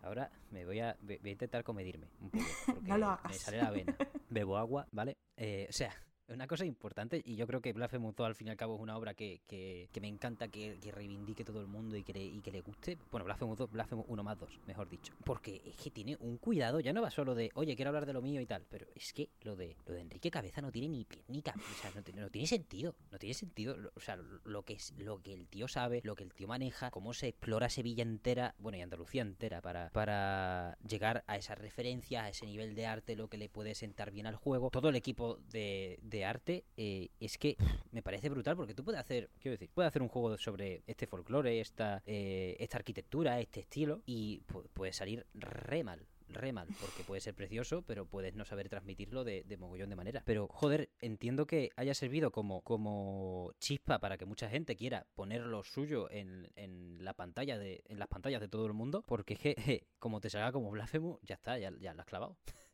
Ahora me voy a, voy a intentar comedirme un poco. Porque [laughs] no lo hagas. Me sale la vena. [laughs] Bebo agua, ¿vale? Eh, o sea, una cosa importante, y yo creo que Blasphemous 2 al fin y al cabo es una obra que, que, que me encanta que, que, reivindique todo el mundo y que, le, y que le guste. Bueno, Blasphemous 2, Blasphemous 1 más 2, mejor dicho. Porque es que tiene un cuidado, ya no va solo de, oye, quiero hablar de lo mío y tal, pero es que lo de, lo de Enrique Cabeza no tiene ni pie ni cabeza, no, no, tiene sentido, no tiene sentido, o sea, lo que, es, lo que el tío sabe, lo que el tío maneja, cómo se explora Sevilla entera, bueno, y Andalucía entera, para, para llegar a esas referencias, a ese nivel de arte, lo que le puede sentar bien al juego. Todo el equipo de arte. Eh, es que me parece brutal porque tú puedes hacer, quiero decir, puedes hacer un juego sobre este folclore, esta, eh, esta arquitectura, este estilo y puede salir re mal re mal, porque puede ser precioso, pero puedes no saber transmitirlo de, de, mogollón de manera. Pero, joder, entiendo que haya servido como, como chispa para que mucha gente quiera poner lo suyo en, en la pantalla de, en las pantallas de todo el mundo, porque es je, [laughs] como te salga como Blasphemous, ya está, ya, ya lo has clavado [laughs]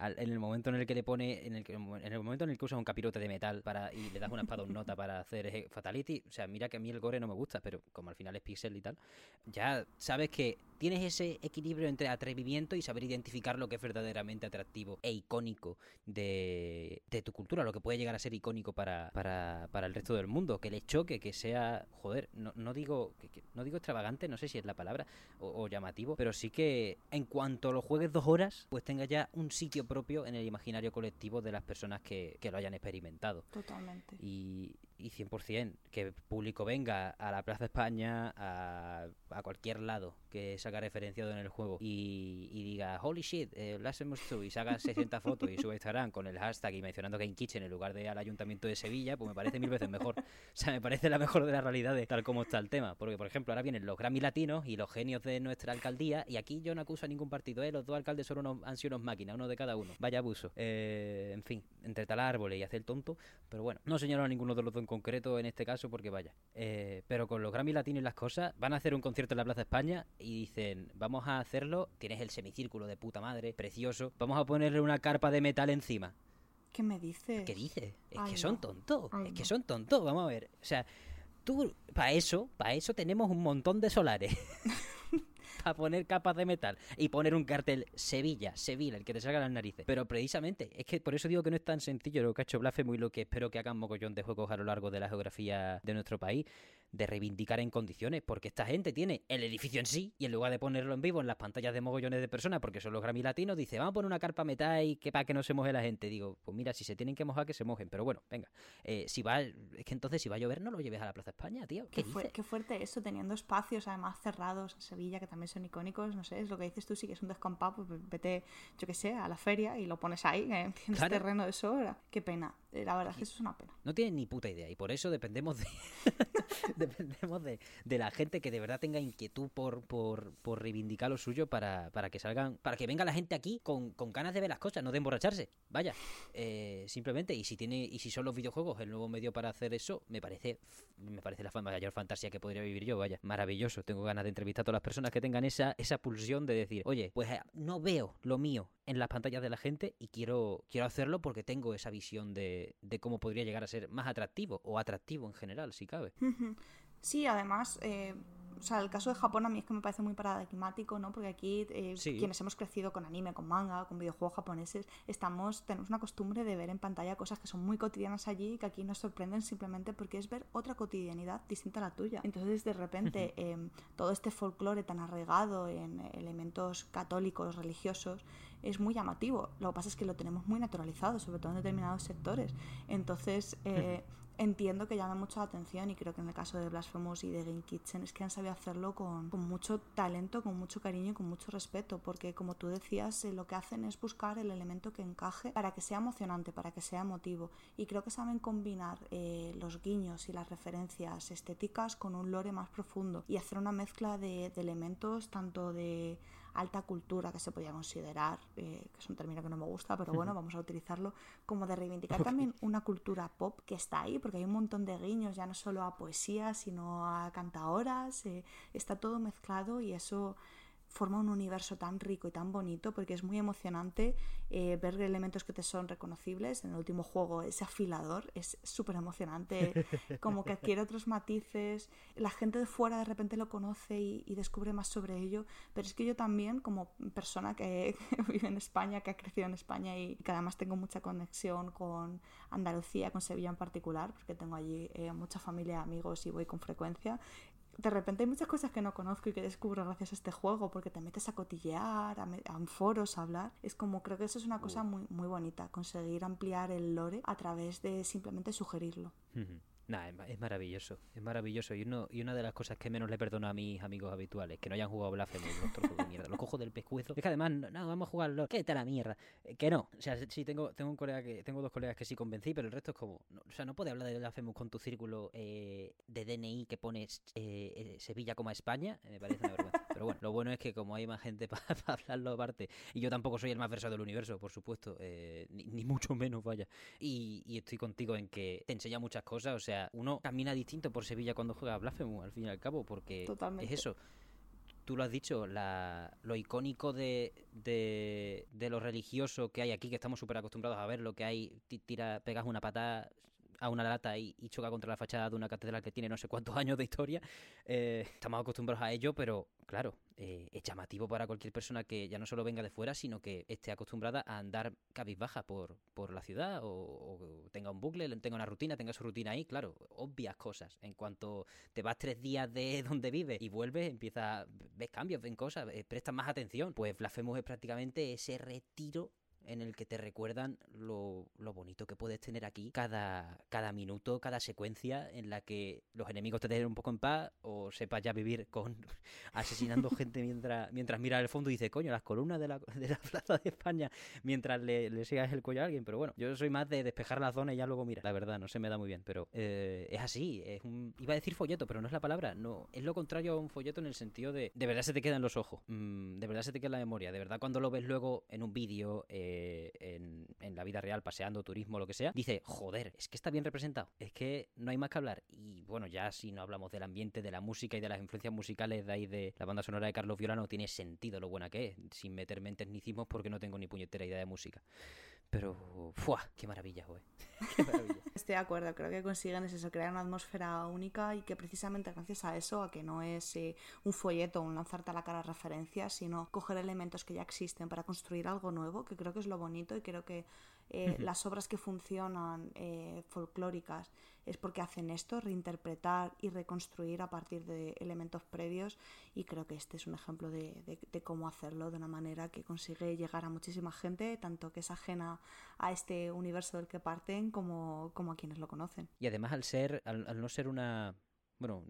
en el momento en el que le pone, en el, en el momento en el que usa un capirote de metal para y le das una espada un nota para hacer Fatality, o sea, mira que a mí el gore no me gusta, pero como al final es pixel y tal, ya sabes que tienes ese equilibrio entre atrevimiento y saber identificar lo que es verdaderamente atractivo e icónico de, de tu cultura, lo que puede llegar a ser icónico para, para, para, el resto del mundo, que le choque, que sea, joder, no, no digo que, que, no digo extravagante, no sé si es la palabra, o, o llamativo, pero sí que en cuanto lo juegues dos horas, pues tenga ya un sitio propio en el imaginario colectivo de las personas que, que lo hayan experimentado. Totalmente. Y, y 100% que el público venga a la Plaza España, a, a cualquier lado que se haga referenciado en el juego y, y diga, holy shit, eh, Blasphemous 2 y se haga 60 fotos y sube Instagram con el hashtag y mencionando Game Kitchen en lugar de al Ayuntamiento de Sevilla, pues me parece mil veces mejor. [laughs] O sea, me parece la mejor de las realidades tal como está el tema. Porque, por ejemplo, ahora vienen los Grammy latinos y los genios de nuestra alcaldía y aquí yo no acuso a ningún partido, ¿eh? Los dos alcaldes son unos, han sido unos máquinas, uno de cada uno. Vaya abuso. Eh, en fin, entre talar árboles y hacer el tonto. Pero bueno, no señalo a ninguno de los dos en concreto en este caso porque vaya. Eh, pero con los Grammy latinos y las cosas, van a hacer un concierto en la Plaza España y dicen, vamos a hacerlo, tienes el semicírculo de puta madre, precioso, vamos a ponerle una carpa de metal encima. ¿Qué me dices? ¿Qué dices? Es Ay, que son no. tontos, Ay, es que son tontos, vamos a ver. O sea, tú, para eso, para eso tenemos un montón de solares. [laughs] para poner capas de metal y poner un cartel Sevilla, Sevilla, el que te salga las narices. Pero precisamente, es que por eso digo que no es tan sencillo lo que ha hecho Blasphemous y lo que espero que hagan mogollón de juegos a lo largo de la geografía de nuestro país, de reivindicar en condiciones, porque esta gente tiene el edificio en sí y en lugar de ponerlo en vivo en las pantallas de mogollones de personas, porque son los Grammy latinos, dice, vamos a poner una carpa metal y que para que no se moje la gente. Digo, pues mira, si se tienen que mojar, que se mojen. Pero bueno, venga, eh, si va, es que entonces si va a llover, no lo lleves a la Plaza España, tío. ¿Qué, ¿Qué, qué fuerte eso, teniendo espacios además cerrados en Sevilla, que también son icónicos, no sé, es lo que dices tú, sí que es un descampado, pues vete, yo que sé, a la feria y lo pones ahí, que tienes claro. terreno de sobra. Qué pena, eh, la verdad es que eso es una pena. No tienen ni puta idea y por eso dependemos de... [laughs] dependemos de, de, la gente que de verdad tenga inquietud por, por, por reivindicar lo suyo para, para, que salgan, para que venga la gente aquí con, con, ganas de ver las cosas, no de emborracharse. Vaya, eh, simplemente, y si tiene, y si son los videojuegos el nuevo medio para hacer eso, me parece, me parece la mayor fantasía que podría vivir yo, vaya, maravilloso. Tengo ganas de entrevistar a todas las personas que tengan esa, esa pulsión de decir, oye, pues eh, no veo lo mío en las pantallas de la gente y quiero, quiero hacerlo porque tengo esa visión de, de cómo podría llegar a ser más atractivo o atractivo en general, si cabe. Sí, además, eh, o sea, el caso de Japón a mí es que me parece muy paradigmático, ¿no? Porque aquí eh, sí. quienes hemos crecido con anime, con manga, con videojuegos japoneses, estamos, tenemos una costumbre de ver en pantalla cosas que son muy cotidianas allí y que aquí nos sorprenden simplemente porque es ver otra cotidianidad distinta a la tuya. Entonces, de repente, eh, todo este folclore tan arraigado en elementos católicos, religiosos, es muy llamativo. Lo que pasa es que lo tenemos muy naturalizado, sobre todo en determinados sectores. Entonces, eh, entiendo que llama mucho la atención y creo que en el caso de Blasphemous y de Game Kitchen es que han sabido hacerlo con, con mucho talento, con mucho cariño y con mucho respeto, porque como tú decías, eh, lo que hacen es buscar el elemento que encaje para que sea emocionante, para que sea emotivo. Y creo que saben combinar eh, los guiños y las referencias estéticas con un lore más profundo y hacer una mezcla de, de elementos tanto de alta cultura que se podía considerar, eh, que es un término que no me gusta, pero bueno, vamos a utilizarlo, como de reivindicar también una cultura pop que está ahí, porque hay un montón de guiños, ya no solo a poesía, sino a cantaoras, eh, está todo mezclado y eso forma un universo tan rico y tan bonito porque es muy emocionante eh, ver elementos que te son reconocibles. En el último juego ese afilador es súper emocionante, [laughs] como que adquiere otros matices, la gente de fuera de repente lo conoce y, descubre más sobre ello, pero es que yo también como persona que, [laughs] vive en España, que ha crecido en España y que además tengo mucha conexión con Andalucía, con Sevilla en particular, porque tengo allí eh, mucha familia, amigos y voy con frecuencia, de repente hay muchas cosas que no conozco y que descubro gracias a este juego, porque te metes a cotillear, a, a foros, a hablar. Es como, creo que eso es una cosa muy, muy bonita, conseguir ampliar el lore a través de simplemente sugerirlo. Nah, es, maravilloso, es maravilloso. Y, uno, y una de las cosas que menos le perdono a mis amigos habituales, que no hayan jugado Blasphemous, los trozos de mierda. Los cojo del pescuezo. Es que además, no, vamos a jugarlo. ¿Qué tal la mierda? Eh, que no. O sea, sí tengo, tengo un colega que, tengo dos colegas que sí convencí, pero el resto es como. o sea, no puede hablar de Blasphemous con tu círculo eh, de DNI que pones eh, Sevilla como España. me parece una vergüenza. Pero bueno, lo bueno es que como hay más gente [laughs] para hablarlo aparte, y yo tampoco soy el más versado del universo, por supuesto, ni, mucho menos, vaya. Y, y estoy contigo en que te enseña muchas cosas, o sea, uno camina distinto por Sevilla cuando juega a Blasphemous, al fin y al cabo, porque es eso. Tú lo has dicho, la, lo icónico de, de, de, lo religioso que hay aquí, que estamos súper acostumbrados a ver, lo que hay, tira, pegas una patada, a una lata y, choca contra la fachada de una catedral que tiene no sé cuántos años de historia. Eh, estamos acostumbrados a ello, pero claro, eh, es llamativo para cualquier persona que ya no solo venga de fuera, sino que esté acostumbrada a andar cabizbaja por, por la ciudad o, tenga un bucle, tenga una rutina, tenga su rutina ahí, claro, obvias cosas. En cuanto te vas tres días de [laughs] donde vives y vuelves, empieza, ves cambios, ven cosas, eh, prestas más atención. Pues Blasphemous es prácticamente ese retiro en el que te recuerdan lo, lo, bonito que puedes tener aquí cada, cada minuto, cada secuencia en la que los enemigos te dejen un poco en paz o sepas ya vivir con [laughs] asesinando [laughs] gente mientras, mientras miras el fondo y dices, coño, las columnas de la, de la Plaza de España mientras le, le sigas el cuello a alguien. Pero bueno, yo soy más de despejar la zona y ya luego mira. La verdad, no se me da muy bien, pero eh, es así. Es un, iba a decir folleto, pero no es la palabra. No, es lo contrario a un folleto en el sentido de de verdad se te quedan los ojos, mm, de verdad se te queda en la memoria, de verdad cuando lo ves luego en un vídeo, eh, en, la vida real, paseando, turismo, lo que sea, dice, joder, es que está bien representado, es que no hay más que hablar. Y bueno, ya si no hablamos del ambiente, de la música y de las influencias musicales de ahí de la banda sonora de Carlos Viola, no tiene sentido lo buena que es, sin meterme en tecnicismos porque no tengo ni puñetera idea de música. Pero, ¡fua! ¡Qué maravilla, güey! [laughs] ¡Qué maravilla! Estoy de acuerdo, creo que consiguen es eso, crear una atmósfera única y que precisamente gracias a eso, a que no es eh, un folleto, un lanzarte a la cara referencias, sino coger elementos que ya existen para construir algo nuevo, que creo que es lo bonito y creo que eh, las obras que funcionan eh, folclóricas es porque hacen esto, reinterpretar y reconstruir a partir de elementos previos y creo que este es un ejemplo de, cómo hacerlo de una manera que consigue llegar a muchísima gente, tanto que es ajena a este universo del que parten como, como a quienes lo conocen. Y además al ser, al no ser una bueno,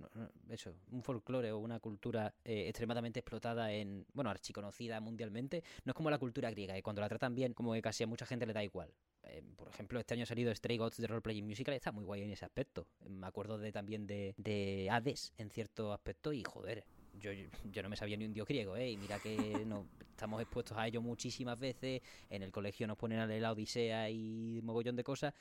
eso, un folclore o una cultura eh, extremadamente explotada en, bueno, archiconocida mundialmente, no es como la cultura griega, y cuando la tratan bien, como que casi a mucha gente le da igual. Eh, por ejemplo, este año ha salido Stray Gods de Role Playing Musical, está muy guay en ese aspecto. Me acuerdo de también de, de Hades en cierto aspecto, y joder, yo, yo, no me sabía ni un dios griego, ¿eh? Y mira que no, estamos expuestos a ello muchísimas veces. En el colegio nos ponen a leer la Odisea y mogollón de cosas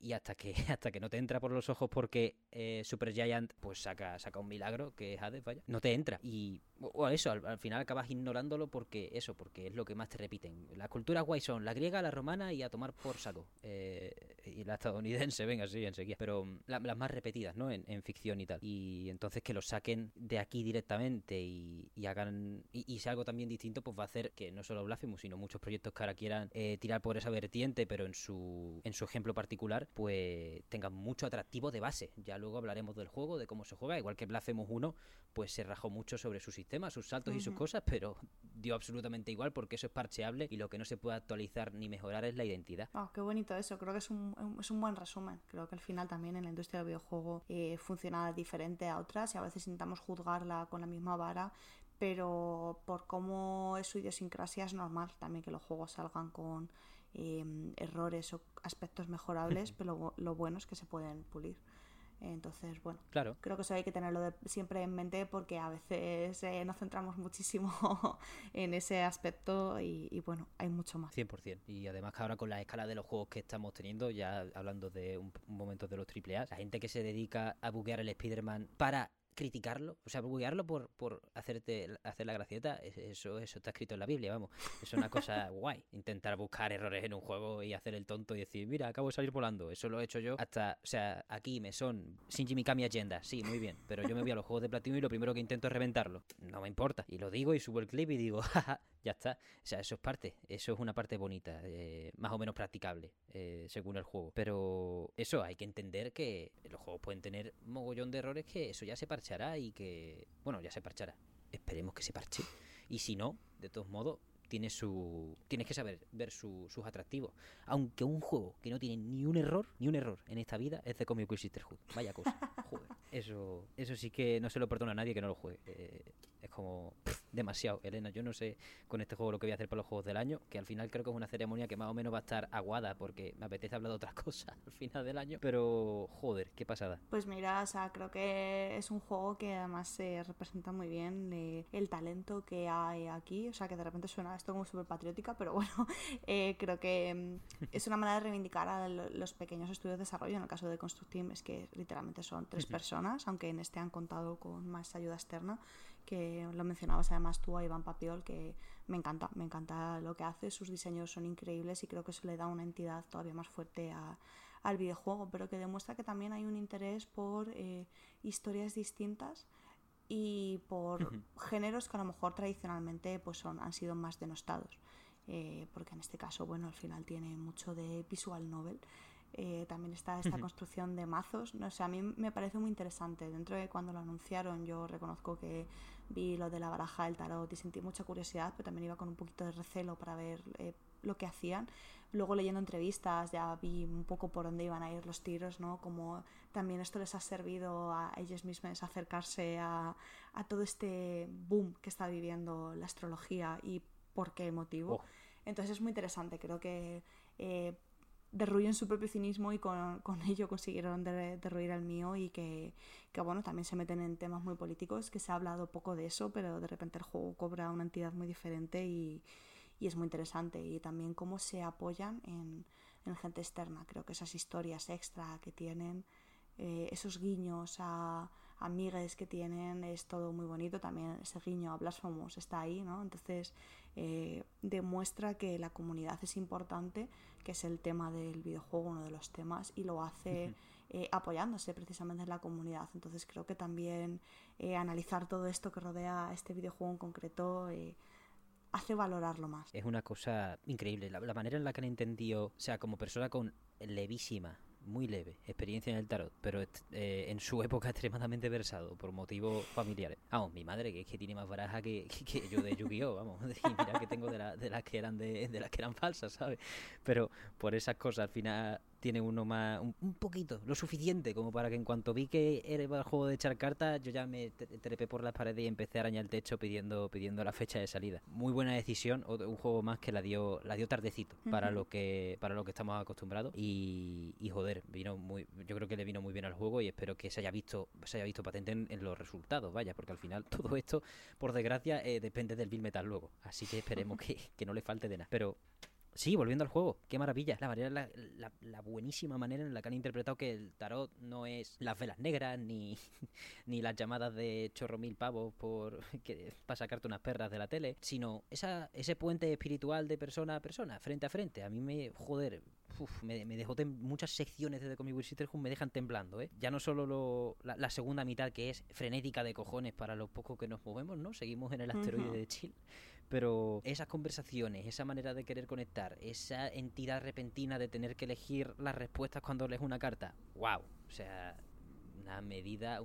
y hasta que [laughs] hasta que no te entra por los ojos porque eh, Super Giant pues saca saca un milagro que es Hades vaya. No te entra. Y o eso al, final acabas ignorándolo porque eso porque es lo que más te repiten. Las culturas guay son la griega la romana y a tomar por saco. Eh, y la estadounidense [laughs] venga sí enseguida. Pero mm, las más repetidas no en, ficción y tal. Y entonces que lo saquen de aquí directamente y, hagan y, sea algo también distinto pues va a hacer que no solo Blasphemous sino muchos proyectos que ahora quieran eh, tirar por esa vertiente pero en su en su ejemplo particular pues tenga mucho atractivo de base. Ya luego hablaremos del juego, de cómo se juega, igual que Blasphemous 1, pues se rajó mucho sobre su sistema, sus saltos y sus cosas, pero dio absolutamente igual porque eso es parcheable y lo que no se puede actualizar ni mejorar es la identidad. Oh, qué bonito eso, creo que es un, es un buen resumen. Creo que al final también en la industria del videojuego eh, funciona diferente a otras y a veces intentamos juzgarla con la misma vara, pero por cómo es su idiosincrasia es normal también que los juegos salgan con Em, errores o aspectos mejorables, [laughs] pero lo, bueno es que se pueden pulir. Entonces, bueno, Claro. creo que eso hay que tenerlo de- siempre en mente porque a veces eh, nos centramos muchísimo [laughs] en ese aspecto y, y, bueno, hay mucho más. 100%. Y además que ahora con la escala de los juegos que estamos teniendo, ya hablando de un, un momento de los AAA, la gente que se dedica a buguear el Spider-Man para criticarlo, o sea, buguearlo por, por hacerte hacer la gracieta, es- eso, eso está escrito en la Biblia, vamos. Es una cosa [laughs] guay. Intentar buscar errores en un juego y hacer el tonto y decir, mira, acabo de salir volando. Eso lo he hecho yo hasta, o sea, aquí me son Shinji Mikami Agenda, sí, muy bien. Pero yo me voy a los juegos de platino y lo primero que intento es reventarlo. No me importa. Y lo digo y subo el clip y digo, [laughs] jaja, ya está. O sea, eso es parte, eso es una parte bonita, eh, más o menos practicable, eh, según el juego. Pero eso, hay que entender que los juegos pueden tener mogollón de errores que eso ya se parchará y que, bueno, ya se parchará. Esperemos que se parche. Y si no, de todos modos, tiene su tienes que saber ver su- sus atractivos. Aunque un juego que no tiene ni un error, ni un error en esta vida es de Comic Quick Sisterhood. Vaya cosa. [laughs] Joder. Eso, eso sí que no se lo perdona a nadie que no lo juegue. Eh, es como pff, demasiado, Elena. Yo no sé con este juego lo que voy a hacer para los juegos del año, que al final creo que es una ceremonia que más o menos va a estar aguada porque me apetece hablar de otras [laughs] cosas al final del año. Pero joder, qué pasada. Pues mira, o sea, creo que es un juego que además se representa muy bien eh, el talento que hay aquí. O sea, que de repente suena esto como súper patriótica, pero [laughs] bueno, eh, creo que mm, es una manera de reivindicar a lo- los pequeños estudios de desarrollo. En el caso de Construct Team es que literalmente son tres personas, aunque en este han contado con más ayuda externa, que lo mencionabas además tú a Iván Papiol, que me encanta, me encanta lo que hace, sus diseños son increíbles y creo que eso le da una entidad todavía más fuerte a, al videojuego, pero que demuestra que también hay un interés por eh, historias distintas y por géneros que a lo mejor tradicionalmente pues son, han sido más denostados. Eh, porque en este caso, bueno, al final tiene mucho de visual novel. Eh, también está esta construcción de mazos. No sé, a mí me parece muy interesante. Dentro de cuando lo anunciaron, yo reconozco que vi lo de la baraja del tarot y sentí mucha curiosidad, pero también iba con un poquito de recelo para ver eh, lo que hacían. Luego leyendo entrevistas ya vi un poco por dónde iban a ir los tiros, ¿no? Como también esto les ha servido a ellos mismos acercarse a, a todo este boom que está viviendo la astrología y por qué motivo. Oh. Entonces es muy interesante, creo que eh, derruyen su propio cinismo y con, con ello consiguieron de- derruir el mío y que, que, bueno, también se meten en temas muy políticos, que se ha hablado poco de eso, pero de repente el juego cobra una entidad muy diferente y, y es muy interesante. Y también cómo se apoyan en, en gente externa, creo que esas historias extra que tienen, eh, esos guiños a amigues que tienen, es todo muy bonito. También ese guiño a Blasphemous está ahí, ¿no? Entonces eh, demuestra que la comunidad es importante, que es el tema del videojuego, uno de los temas, y lo hace eh, apoyándose precisamente en la comunidad. Entonces creo que también eh, analizar todo esto que rodea a este videojuego en concreto eh, hace valorarlo más. Es una cosa increíble. La, la manera en la que han entendido, o sea, como persona con levísima, muy leve, experiencia en el tarot, pero eh, en su [laughs] época extremadamente versado por motivos familiares. Vamos, mi madre, que es que tiene más baraja que, que- [laughs] que yo de Yu-Gi-Oh, vamos. [laughs] Y mira que tengo de, la- de las que eran de, de las que eran falsas, ¿sabes? Pero por esas cosas al final tiene uno más, un, un poquito, lo suficiente como para que en cuanto vi que era el juego de echar cartas, yo ya me tre- trepé por las paredes y empecé a arañar el techo pidiendo, pidiendo la fecha de salida. Muy buena decisión, un juego más que la dio, la dio tardecito para lo que, para lo que estamos acostumbrados. Y, y joder, vino muy, yo creo que le vino muy bien al juego y espero que se haya visto, se haya visto patente en, en los resultados, vaya, porque al final [laughs] todo esto, por desgracia, eh, depende del Bill Metal luego. Así que esperemos [laughs] que, que no le falte de nada. Pero Sí, volviendo al juego, qué maravilla. La manera, la, la- la buenísima manera en la que han interpretado que el tarot no es las velas negras ni, [laughs] ni las llamadas de chorro mil pavos por [laughs] que, para sacarte unas perras de la tele, sino esa, ese puente espiritual de persona a persona, frente a frente. A mí me, joder, uf, me, me dejó muchas secciones de The Comic Book me dejan temblando, ¿eh? Ya no solo lo- la, segunda mitad que es frenética de cojones para los pocos que nos movemos, ¿no? Seguimos en el asteroide de Chill. Pero esas conversaciones, esa manera de querer conectar, esa entidad repentina de tener que elegir las respuestas cuando lees una carta, wow, o sea, una medida,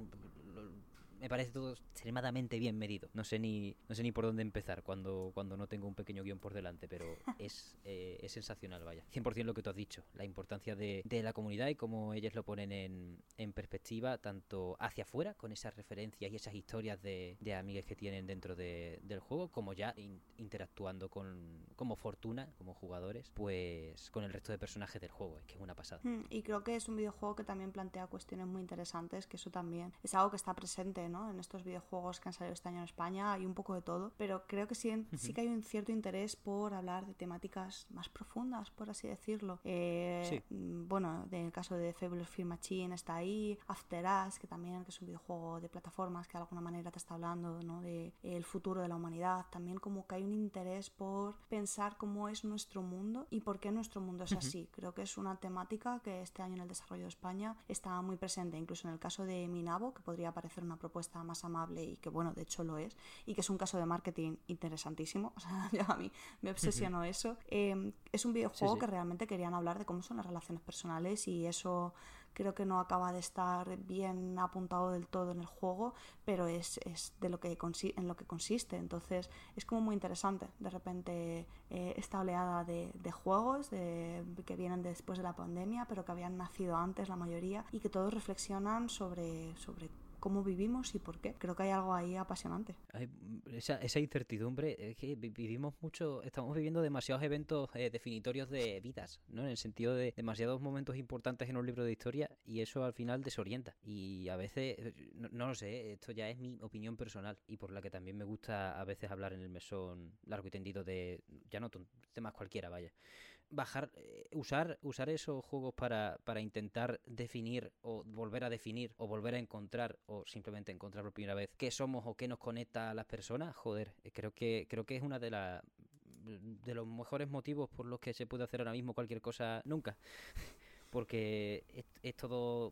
me parece todo extremadamente bien medido. No sé ni, no sé ni por dónde empezar cuando, cuando no tengo un pequeño guion por delante, pero [laughs] es, eh, es sensacional, vaya. 100% lo que tú has dicho, la importancia de, de la comunidad y cómo ellos lo ponen en, en, perspectiva, tanto hacia afuera, con esas referencias y esas historias de, de amigas que tienen dentro de, del juego, como ya interactuando con como Fortuna, como jugadores, pues con el resto de personajes del juego, es que es una pasada. Hmm, y creo que es un videojuego que también plantea cuestiones muy interesantes, que eso también es algo que está presente en estos videojuegos que han salido este año en España, hay un poco de todo, pero creo que sí, sí que hay un cierto interés por hablar de temáticas más profundas, por así decirlo. Eh, mm, bueno, en el caso de Fabulous Fear Machine está ahí, After Us, que también que es un videojuego de plataformas que de alguna manera te está hablando ¿no? de el futuro de la humanidad, también como que hay un interés por pensar cómo es nuestro mundo y por qué nuestro mundo es así. Creo que es una temática que este año en el desarrollo de España está muy presente, incluso en el caso de Minabo, que podría parecer una propuesta más amable y que bueno, de hecho lo es, y que es un caso de marketing interesantísimo, [laughs] o sea, a mí me obsesionó eso. Em, es un videojuego que realmente querían hablar de cómo son las relaciones personales y eso creo que no acaba de estar bien apuntado del todo en el juego, pero es, es de lo que en lo que consiste. Entonces es como muy interesante de repente eh, esta oleada de, de juegos de, que vienen después de la pandemia, pero que habían nacido antes la mayoría y que todos reflexionan sobre, sobre cómo vivimos y por qué. Creo que hay algo ahí apasionante. esa, esa, incertidumbre, es que vivimos mucho, estamos viviendo demasiados eventos eh, definitorios de vidas, ¿no? En el sentido de demasiados momentos importantes en un libro de historia y eso al final desorienta. Y a veces, eh, no, lo sé, esto ya es mi opinión personal y por la que también me gusta a veces hablar en el mesón largo y tendido de, ya no temas cualquiera, vaya bajar, eh, usar, usar esos juegos para, para intentar definir o volver a definir o volver a encontrar o simplemente encontrar por primera vez qué somos o qué nos conecta a las personas, joder, eh, creo que, creo que es una de las de los mejores motivos por los que se puede hacer ahora mismo cualquier cosa nunca. [laughs] Porque es todo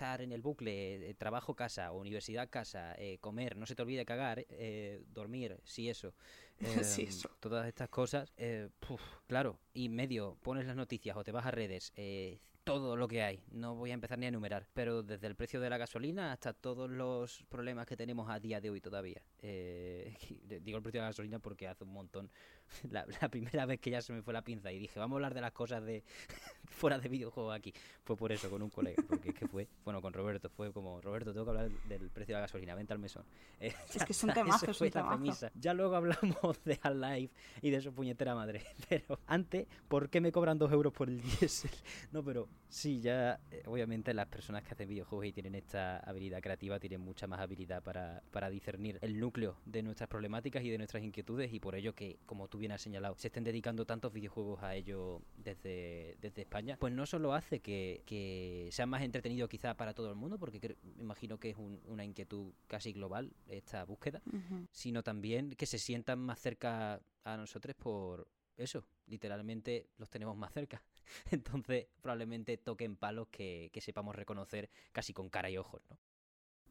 estar en el bucle, trabajo, casa, universidad, casa, eh, comer, no se te olvide cagar, eh, dormir, sí eso. [laughs] sí, em, eso. Todas estas cosas, eh, claro, y medio, pones las noticias o te vas a redes, todo lo que hay. No voy a empezar ni a enumerar, pero desde el precio de la gasolina hasta todos los problemas que tenemos a día de hoy todavía. Eh, [laughs] digo el precio de la gasolina porque hace un montón. [laughs] La, primera vez que ya se me fue la pinza y dije, vamos a hablar de las cosas de [laughs] fuera de videojuegos aquí, fue por eso, con un colega, porque es que fue, bueno, con Roberto, fue como, Roberto, tengo que hablar del precio de la gasolina, venta al mesón. Eh, [laughs] es que es un temazo, es un temazo. Ya luego hablamos de Half-Life y de su puñetera madre, pero antes, ¿por qué me cobran dos euros por el diésel? No, pero Sí, ya eh, obviamente las personas que hacen videojuegos y tienen esta habilidad creativa tienen mucha más habilidad para, para discernir el núcleo de nuestras problemáticas y de nuestras inquietudes y por ello que, como tú bien has señalado, se estén dedicando tantos videojuegos a ello desde, desde España, pues no solo hace que, que sea más entretenido quizá para todo el mundo, porque me imagino que es una inquietud casi global esta búsqueda, sino también que se sientan más cerca a nosotros por eso, literalmente los tenemos más cerca. [laughs] Entonces, probablemente toquen palos que, sepamos reconocer casi con cara y ojos, ¿no?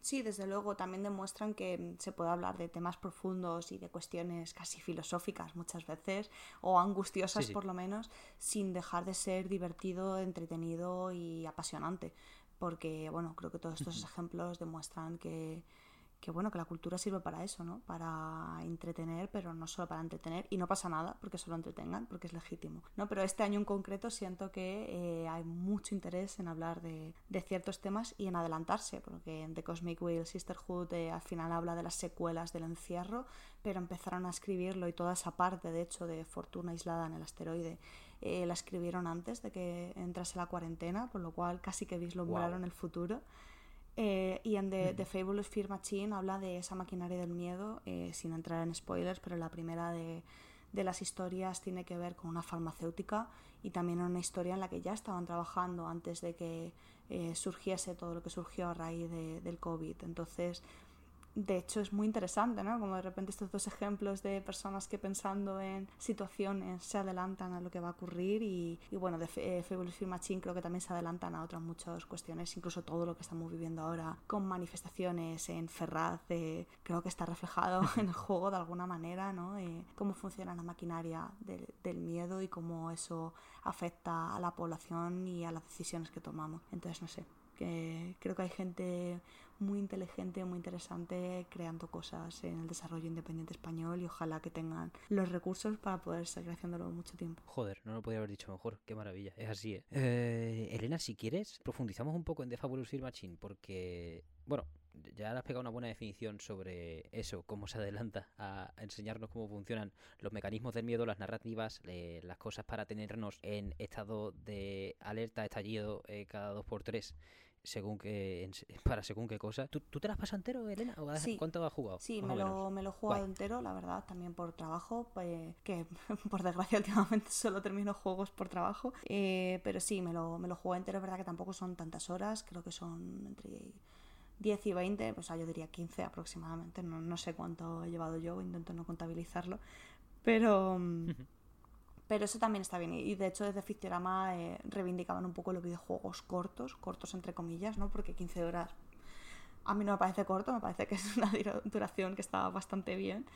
Sí, desde luego, también demuestran que mm, se puede hablar de temas profundos y de cuestiones casi filosóficas muchas veces, o angustiosas por lo menos, sin dejar de ser divertido, entretenido y apasionante. Porque, bueno, creo que todos estos ejemplos demuestran que, que bueno, que la cultura sirve para eso, ¿no? Para entretener, pero no solo para entretener, y no pasa nada porque solo entretengan, porque es legítimo, ¿no? Pero este año en concreto siento que eh, hay mucho interés en hablar de, de, ciertos temas y en adelantarse, porque en The Cosmic Wheel Sisterhood eh, al final habla de las secuelas del encierro, pero empezaron a escribirlo y toda esa parte, de hecho, de Fortuna aislada en el asteroide, eh, la escribieron antes de que entrase la cuarentena, por lo cual casi que vislumbraron el futuro. Eh, y en The, Fabulous Fear Machine habla de esa maquinaria del miedo, eh, sin entrar en spoilers, pero la primera de, de, las historias tiene que ver con una farmacéutica y también una historia en la que ya estaban trabajando antes de que eh, surgiese todo lo que surgió a raíz de, del COVID. Entonces, de hecho es muy interesante, ¿no? Como de repente estos dos ejemplos de personas que pensando en situaciones se adelantan a lo que va a ocurrir y, bueno, de eh, Fabulous Film Machine creo que también se adelantan a otras muchas cuestiones, incluso todo lo que estamos viviendo ahora con manifestaciones en Ferraz, creo que está reflejado [laughs] en el juego de alguna manera, ¿no? Eh, cómo funciona la maquinaria del miedo y cómo eso afecta a la población y a las decisiones que tomamos. Entonces, no sé, que creo que hay gente muy inteligente, muy interesante creando cosas en el desarrollo independiente español y ojalá que tengan los recursos para poder seguir haciéndolo mucho tiempo. Joder, no lo podría haber dicho mejor, qué maravilla, es así, ¿eh? eh Elena, si quieres, profundizamos un poco en The Fabulous Film Machine porque, bueno, ya has pegado una buena definición sobre eso, cómo se adelanta a enseñarnos cómo funcionan los mecanismos del miedo, las narrativas, eh, las cosas para tenernos en estado de alerta, estallido eh, cada dos por tres según que [laughs] para según qué cosa. ¿Tú, te las pasas entero, Elena? ¿O ¿Cuánto has jugado? Sí, me lo, me lo, he jugado entero, la verdad, también por trabajo, pues, que [laughs] por desgracia [laughs] últimamente solo termino juegos por trabajo. Eh, pero sí, me lo, me lo jugué entero, es verdad que tampoco son tantas horas, creo que son entre 10 y 20, pues yo diría 15 aproximadamente, no, no sé cuánto he llevado yo, intento no contabilizarlo, pero... Mm, pero eso también está bien. Y de hecho, desde Fictiorama eh, reivindicaban un poco los videojuegos cortos, cortos entre comillas, ¿no? Porque 15 horas a mí no me parece corto, me parece que es una duración que está bastante bien.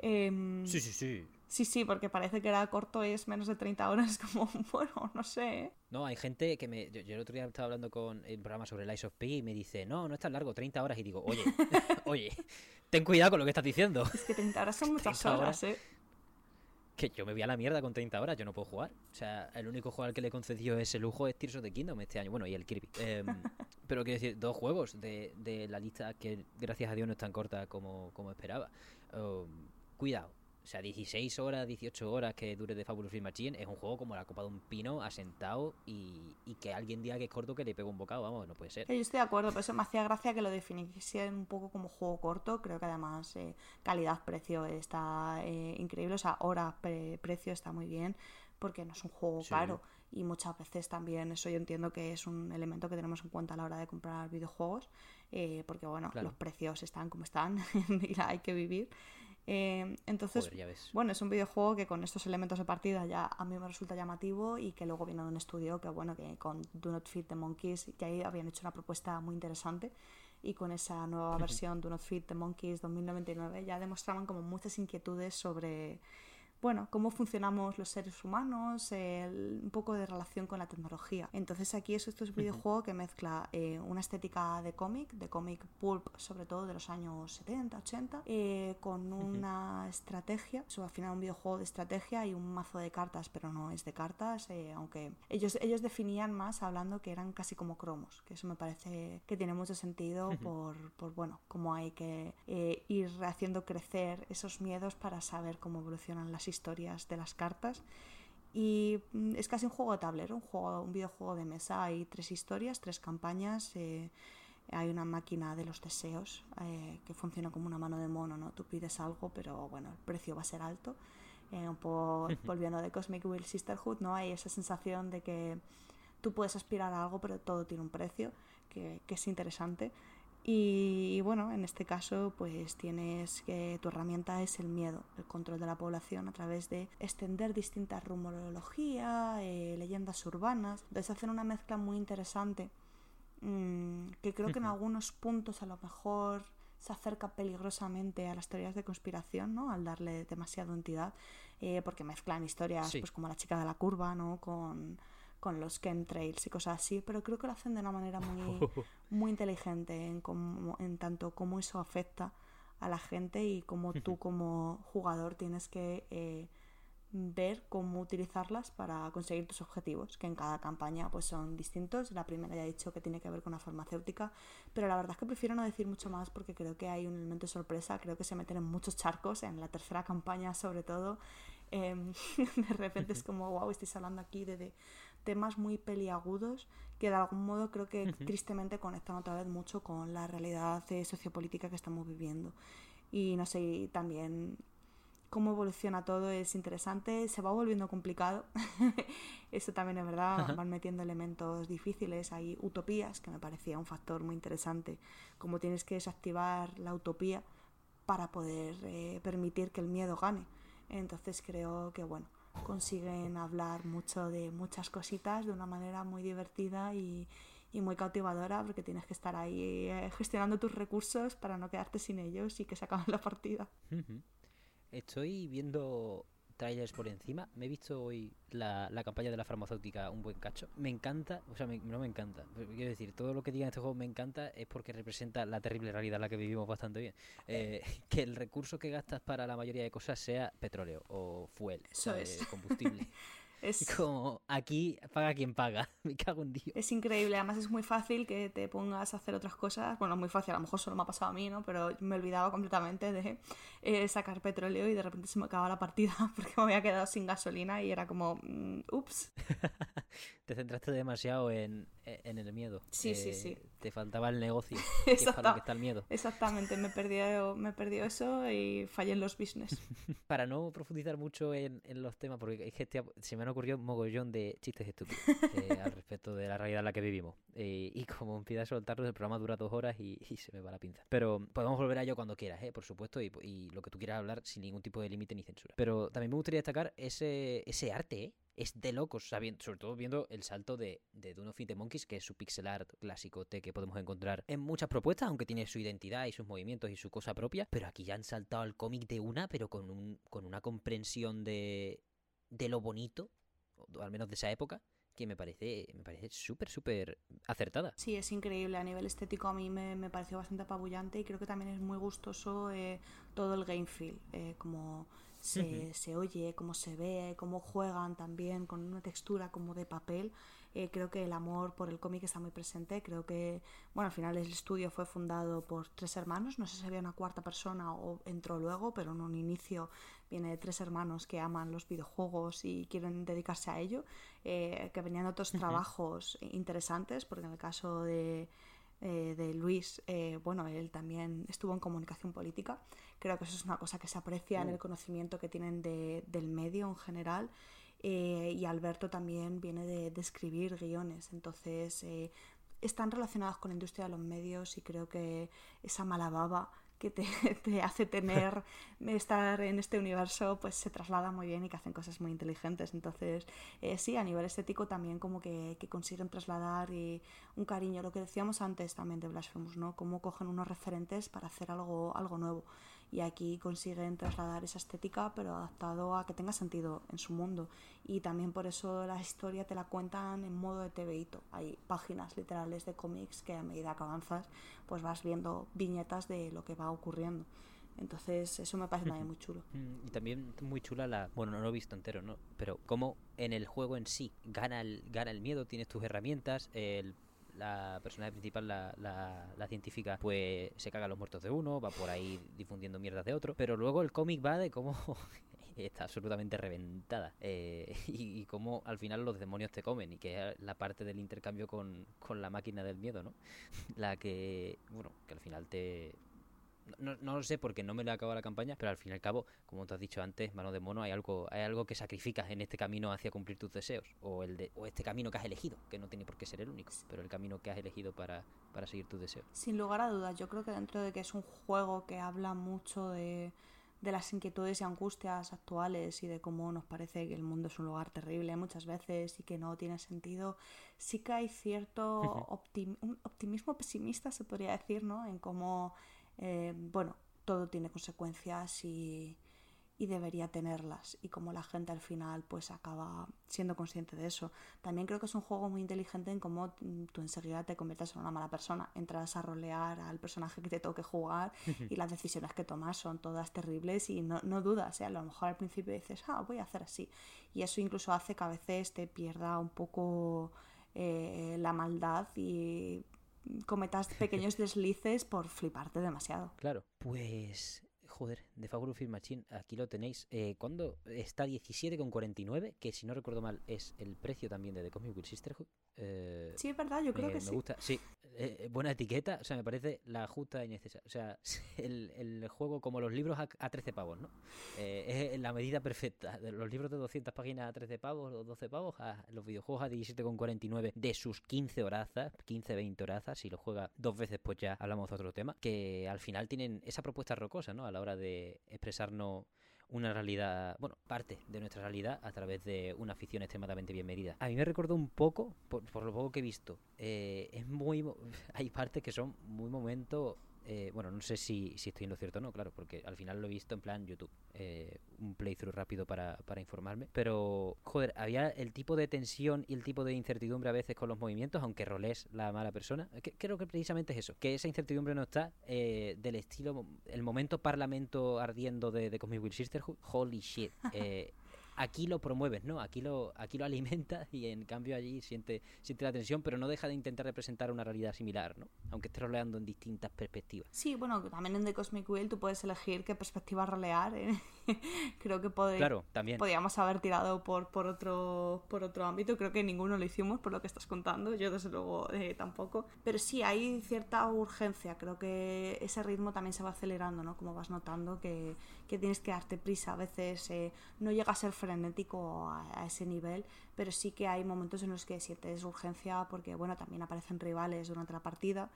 Em, sí, sí, sí. Sí, sí, porque parece que era corto es menos de 30 horas, [laughs] como, bueno, no sé. ¿eh? No, hay gente que me... Yo, el otro día estaba hablando con el programa sobre Lies of P y me dice, no, no es tan largo, 30 horas. Y digo, oye, [laughs] oye, ten cuidado con lo que estás diciendo. Es que 30 horas son [laughs] muchas horas, ¿eh? Que yo me voy a la mierda con 30 horas, yo no puedo jugar. O sea, el único juego al que le he concedido ese lujo es Tears of the Kingdom este año. Bueno, y el Kirby. Em, [laughs] pero quiero decir, dos juegos de, de, la lista que gracias a Dios no es tan corta como, como esperaba. Um, cuidado, o sea, 16 horas, 18 horas que dure de Fabulous Film Machine es un juego como la copa de un pino asentado y, y que alguien diga que es corto que le pega un bocado, vamos, no puede ser. Yo estoy de acuerdo, pero eso me hacía gracia que lo definiese un poco como juego corto. Creo que además eh, calidad-precio está eh, increíble, o sea, hora-precio está muy bien porque no es un juego caro y muchas veces también eso yo entiendo que es un elemento que tenemos en cuenta a la hora de comprar videojuegos eh, porque bueno, los precios están como están [laughs] y hay que vivir. Eh, entonces, bueno, es un videojuego que con estos elementos de partida ya a mí me resulta llamativo y que luego viene de un estudio que, bueno, que con Do Not Fit the Monkeys ya ahí habían hecho una propuesta muy interesante y con esa nueva versión Do Not Fit the Monkeys 2099 ya demostraban como muchas inquietudes sobre bueno, cómo funcionamos los seres humanos, un poco de relación con la tecnología. Entonces aquí es este videojuego que mezcla eh, una estética de cómic, de cómic pulp, sobre todo de los años 70, 80, eh, con una estrategia, o al final un videojuego de estrategia y un mazo de cartas, pero no es de cartas, eh, aunque ellos, ellos definían más hablando que eran casi como cromos, que eso me parece que tiene mucho sentido por, por, bueno, cómo hay que ir haciendo crecer esos miedos para saber cómo evolucionan las historias de las cartas. Y mm, es casi un juego de tablero, un, juego, un videojuego de mesa. Hay tres historias, tres campañas. Eh, hay una máquina de los deseos eh, que funciona como una mano de mono, ¿no? Tú pides algo, pero bueno, el precio va a ser alto. Eh, un poco volviendo de Cosmic Will Sisterhood, ¿no? Hay esa sensación de que tú puedes aspirar a algo, pero todo tiene un precio, que, que es interesante. Y, bueno, en este caso, pues tienes que tu herramienta es el miedo, el control de la población a través de extender distintas rumorología, eh, leyendas urbanas. Entonces hacen una mezcla muy interesante mm, que creo que en algunos puntos a lo mejor se acerca peligrosamente a las teorías de conspiración, ¿no? Al darle demasiado entidad, eh, porque mezclan historias, pues como la chica de la curva, ¿no? Con con los chemtrails y cosas así, pero creo que lo hacen de una manera muy, [laughs] muy inteligente en, en tanto cómo eso afecta a la gente y cómo tú como jugador tienes que eh, ver cómo utilizarlas para conseguir tus objetivos, que en cada campaña pues son distintos. La primera ya he dicho que tiene que ver con la farmacéutica, pero la verdad es que prefiero no decir mucho más porque creo que hay un elemento de sorpresa, creo que se meten en muchos charcos, en la tercera campaña sobre todo. Em, [laughs] de repente es como, wow, estáis hablando aquí de temas muy peliagudos que de algún modo creo que tristemente conectan otra vez mucho con la realidad eh, sociopolítica que estamos viviendo. Y no sé, también cómo evoluciona todo es interesante, se va volviendo complicado, [laughs] eso también es verdad, van metiendo elementos difíciles, hay utopías, que me parecía un factor muy interesante, como tienes que desactivar la utopía para poder eh, permitir que el miedo gane. Entonces creo que bueno, consiguen hablar mucho de muchas cositas de una manera muy divertida y, muy cautivadora porque tienes que estar ahí eh, gestionando tus recursos para no quedarte sin ellos y que se acabe la partida. Estoy viendo trailers por encima. Me he visto hoy la, la campaña de la farmacéutica un buen cacho. Me encanta, o sea, no me encanta. Quiero decir, todo lo que diga en este juego me encanta es porque representa la terrible realidad en la que vivimos bastante bien. Eh, que el recurso que gastas para la mayoría de cosas sea petróleo o fuel, Eso es. combustible. [laughs] Es [laughs] como aquí paga quien paga, [laughs] me cago en Dios. Es increíble, además es muy fácil que te pongas a hacer otras cosas. Bueno, muy fácil, a lo mejor solo me ha pasado a mí, ¿no? Pero me olvidaba completamente de eh, sacar petróleo y de repente se me acaba la partida [laughs] porque me había quedado sin gasolina y era como, mm, ups. Te centraste demasiado en, en el miedo. Sí, sí, sí. Te faltaba el negocio, [laughs] que es para lo que está el miedo. Exactamente, me perdió, me perdió eso y fallé en los business. [laughs] para no profundizar mucho en, en los temas, porque es que se me han ocurrido un mogollón de chistes estúpidos eh, al respecto de la realidad en la que vivimos. Eh, y como empieza a soltarlos, el programa dura dos horas y, se me va la pinza. Pero podemos volver a ello cuando quieras, ¿eh? por supuesto, y, y lo que tú quieras hablar sin ningún tipo de límite ni censura. Pero también me gustaría destacar ese, ese arte, ¿eh? Es de locos, sobre todo viendo el salto de, de Dune of the Monkeys, que es su pixel art clásico T que podemos encontrar en muchas propuestas, aunque tiene su identidad y sus movimientos y su cosa propia, pero aquí ya han saltado al cómic de una, pero con, un, con una comprensión de, de lo bonito al menos de esa época, que me parece me parece súper, súper acertada. Sí, es increíble. A nivel estético a mí me, me pareció bastante apabullante y creo que también es muy gustoso eh, todo el game feel, eh, como se, se, oye, cómo se ve, cómo juegan también con una textura como de papel. Eh, creo que el amor por el cómic está muy presente. Creo que, bueno, al final el estudio fue fundado por tres hermanos. No sé si había una cuarta persona o entró luego, pero en un inicio viene de tres hermanos que aman los videojuegos y quieren dedicarse a ello. Eh, que venían otros trabajos interesantes, porque en el caso de eh, de Luis, bueno, él también estuvo en comunicación política. Creo que eso es una cosa que se aprecia en el mm. conocimiento que tienen de, del medio en general eh, y Alberto también viene de, escribir guiones, entonces eh, están relacionados con la industria de los medios y creo que esa mala baba que te, [laughs] te, hace tener, [laughs] estar en este universo, pues se traslada muy bien y que hacen cosas muy inteligentes. Entonces, eh, sí, a nivel estético también como que, que, consiguen trasladar y un cariño, lo que decíamos antes también de Blasphemous, ¿no? Cómo cogen unos referentes para hacer algo, algo nuevo y aquí consiguen trasladar esa estética pero adaptado a que tenga sentido en su mundo. Y también por eso la historia te la cuentan en modo de TVito hay páginas literales de cómics que a medida que avanzas pues vas viendo viñetas de lo que va ocurriendo. Entonces eso me parece también muy chulo. Mm, y también muy chula la bueno no lo he visto entero no pero como en el juego en sí gana el gana el miedo tienes tus herramientas el la personaje principal, la, la, científica, pues se caga los muertos de uno, va por ahí difundiendo mierdas de otro, pero luego el cómic va de cómo [laughs] está absolutamente reventada eh, [laughs] y, cómo al final los demonios te comen y que es la parte del intercambio con, con la máquina del miedo, ¿no? [laughs] La que, bueno, que al final te, no, no, lo sé porque no me lo he acabado la campaña, pero al fin y al cabo, como te has dicho antes, mano de mono, hay algo, hay algo que sacrificas en este camino hacia cumplir tus deseos. O, el de, o este camino que has elegido, que no tiene por qué ser el único, pero el camino que has elegido para, para seguir tus deseos. Sin lugar a dudas, yo creo que dentro de que es un juego que habla mucho de, de las inquietudes y angustias actuales y de cómo nos parece que el mundo es un lugar terrible muchas veces y que no tiene sentido, sí que hay cierto [laughs] optimismo pesimista, se podría decir, ¿no? En cómo eh, bueno, todo tiene consecuencias y, debería tenerlas y como la gente al final pues acaba siendo consciente de eso. También creo que es un juego muy inteligente en cómo tú enseguida te conviertes en una mala persona, entras a rolear al personaje que te toque jugar [laughs] y las decisiones que tomas son todas terribles y no, no dudas, ¿eh? a lo mejor al principio dices, ah, voy a hacer así y eso incluso hace que a veces te pierda un poco eh, la maldad y cometas [laughs] pequeños deslices por fliparte demasiado. Claro, pues joder, de Fabulous Film Machine, aquí lo tenéis. Eh, ¿Cuándo está 17,49? Que si no recuerdo mal es el precio también de The Comic Book Sisterhood. Eh, sí, es verdad, yo creo que me sí. gusta, sí. Eh, buena etiqueta, o sea, me parece la justa y necesaria. O sea, [laughs] el, el juego como los libros a, 13 pavos, ¿no? es la medida perfecta. De los libros de 200 páginas a 13 pavos o 12 pavos, a los videojuegos a 17,49 de sus 15 horazas, 15, 20 horazas. Si lo juega dos veces, pues ya hablamos de otro tema. Que al final tienen esa propuesta rocosa, ¿no? A la hora de expresarnos una realidad, bueno, parte de nuestra realidad a través de una afición extremadamente bien medida. A mí me recordó un poco, por, lo poco que he visto, eh, es muy, [laughs] hay partes que son muy momentos eh, bueno, no sé si, si, estoy en lo cierto o no, claro, porque al final lo he visto en plan YouTube, eh, un playthrough rápido para, para, informarme, pero joder, había el tipo de tensión y el tipo de incertidumbre a veces con los movimientos, aunque roles la mala persona, creo que precisamente es eso, que esa incertidumbre no está eh, del estilo, el momento parlamento ardiendo de, de Cosmic Will Sisterhood, holy shit, [laughs] eh, aquí lo promueves, ¿no? Aquí lo, aquí lo [laughs] alimentas y en cambio allí siente, siente la tensión, pero no deja de intentar representar una realidad similar, ¿no? Aunque esté roleando en distintas perspectivas. Sí, bueno, también en The Cosmic Wheel tú puedes elegir qué perspectiva rolear. ¿eh? [laughs] creo que claro, también. podríamos haber tirado por, por, otro, por otro ámbito. Creo que ninguno lo hicimos por lo que estás contando. Yo desde luego eh, tampoco. Pero sí, hay cierta urgencia. Creo que ese ritmo también se va acelerando, ¿no? Como vas notando que, que tienes que darte prisa. A veces eh, no llega a ser frenético a, ese nivel, pero sí que hay momentos en los que sientes urgencia porque, bueno, también aparecen rivales durante la partida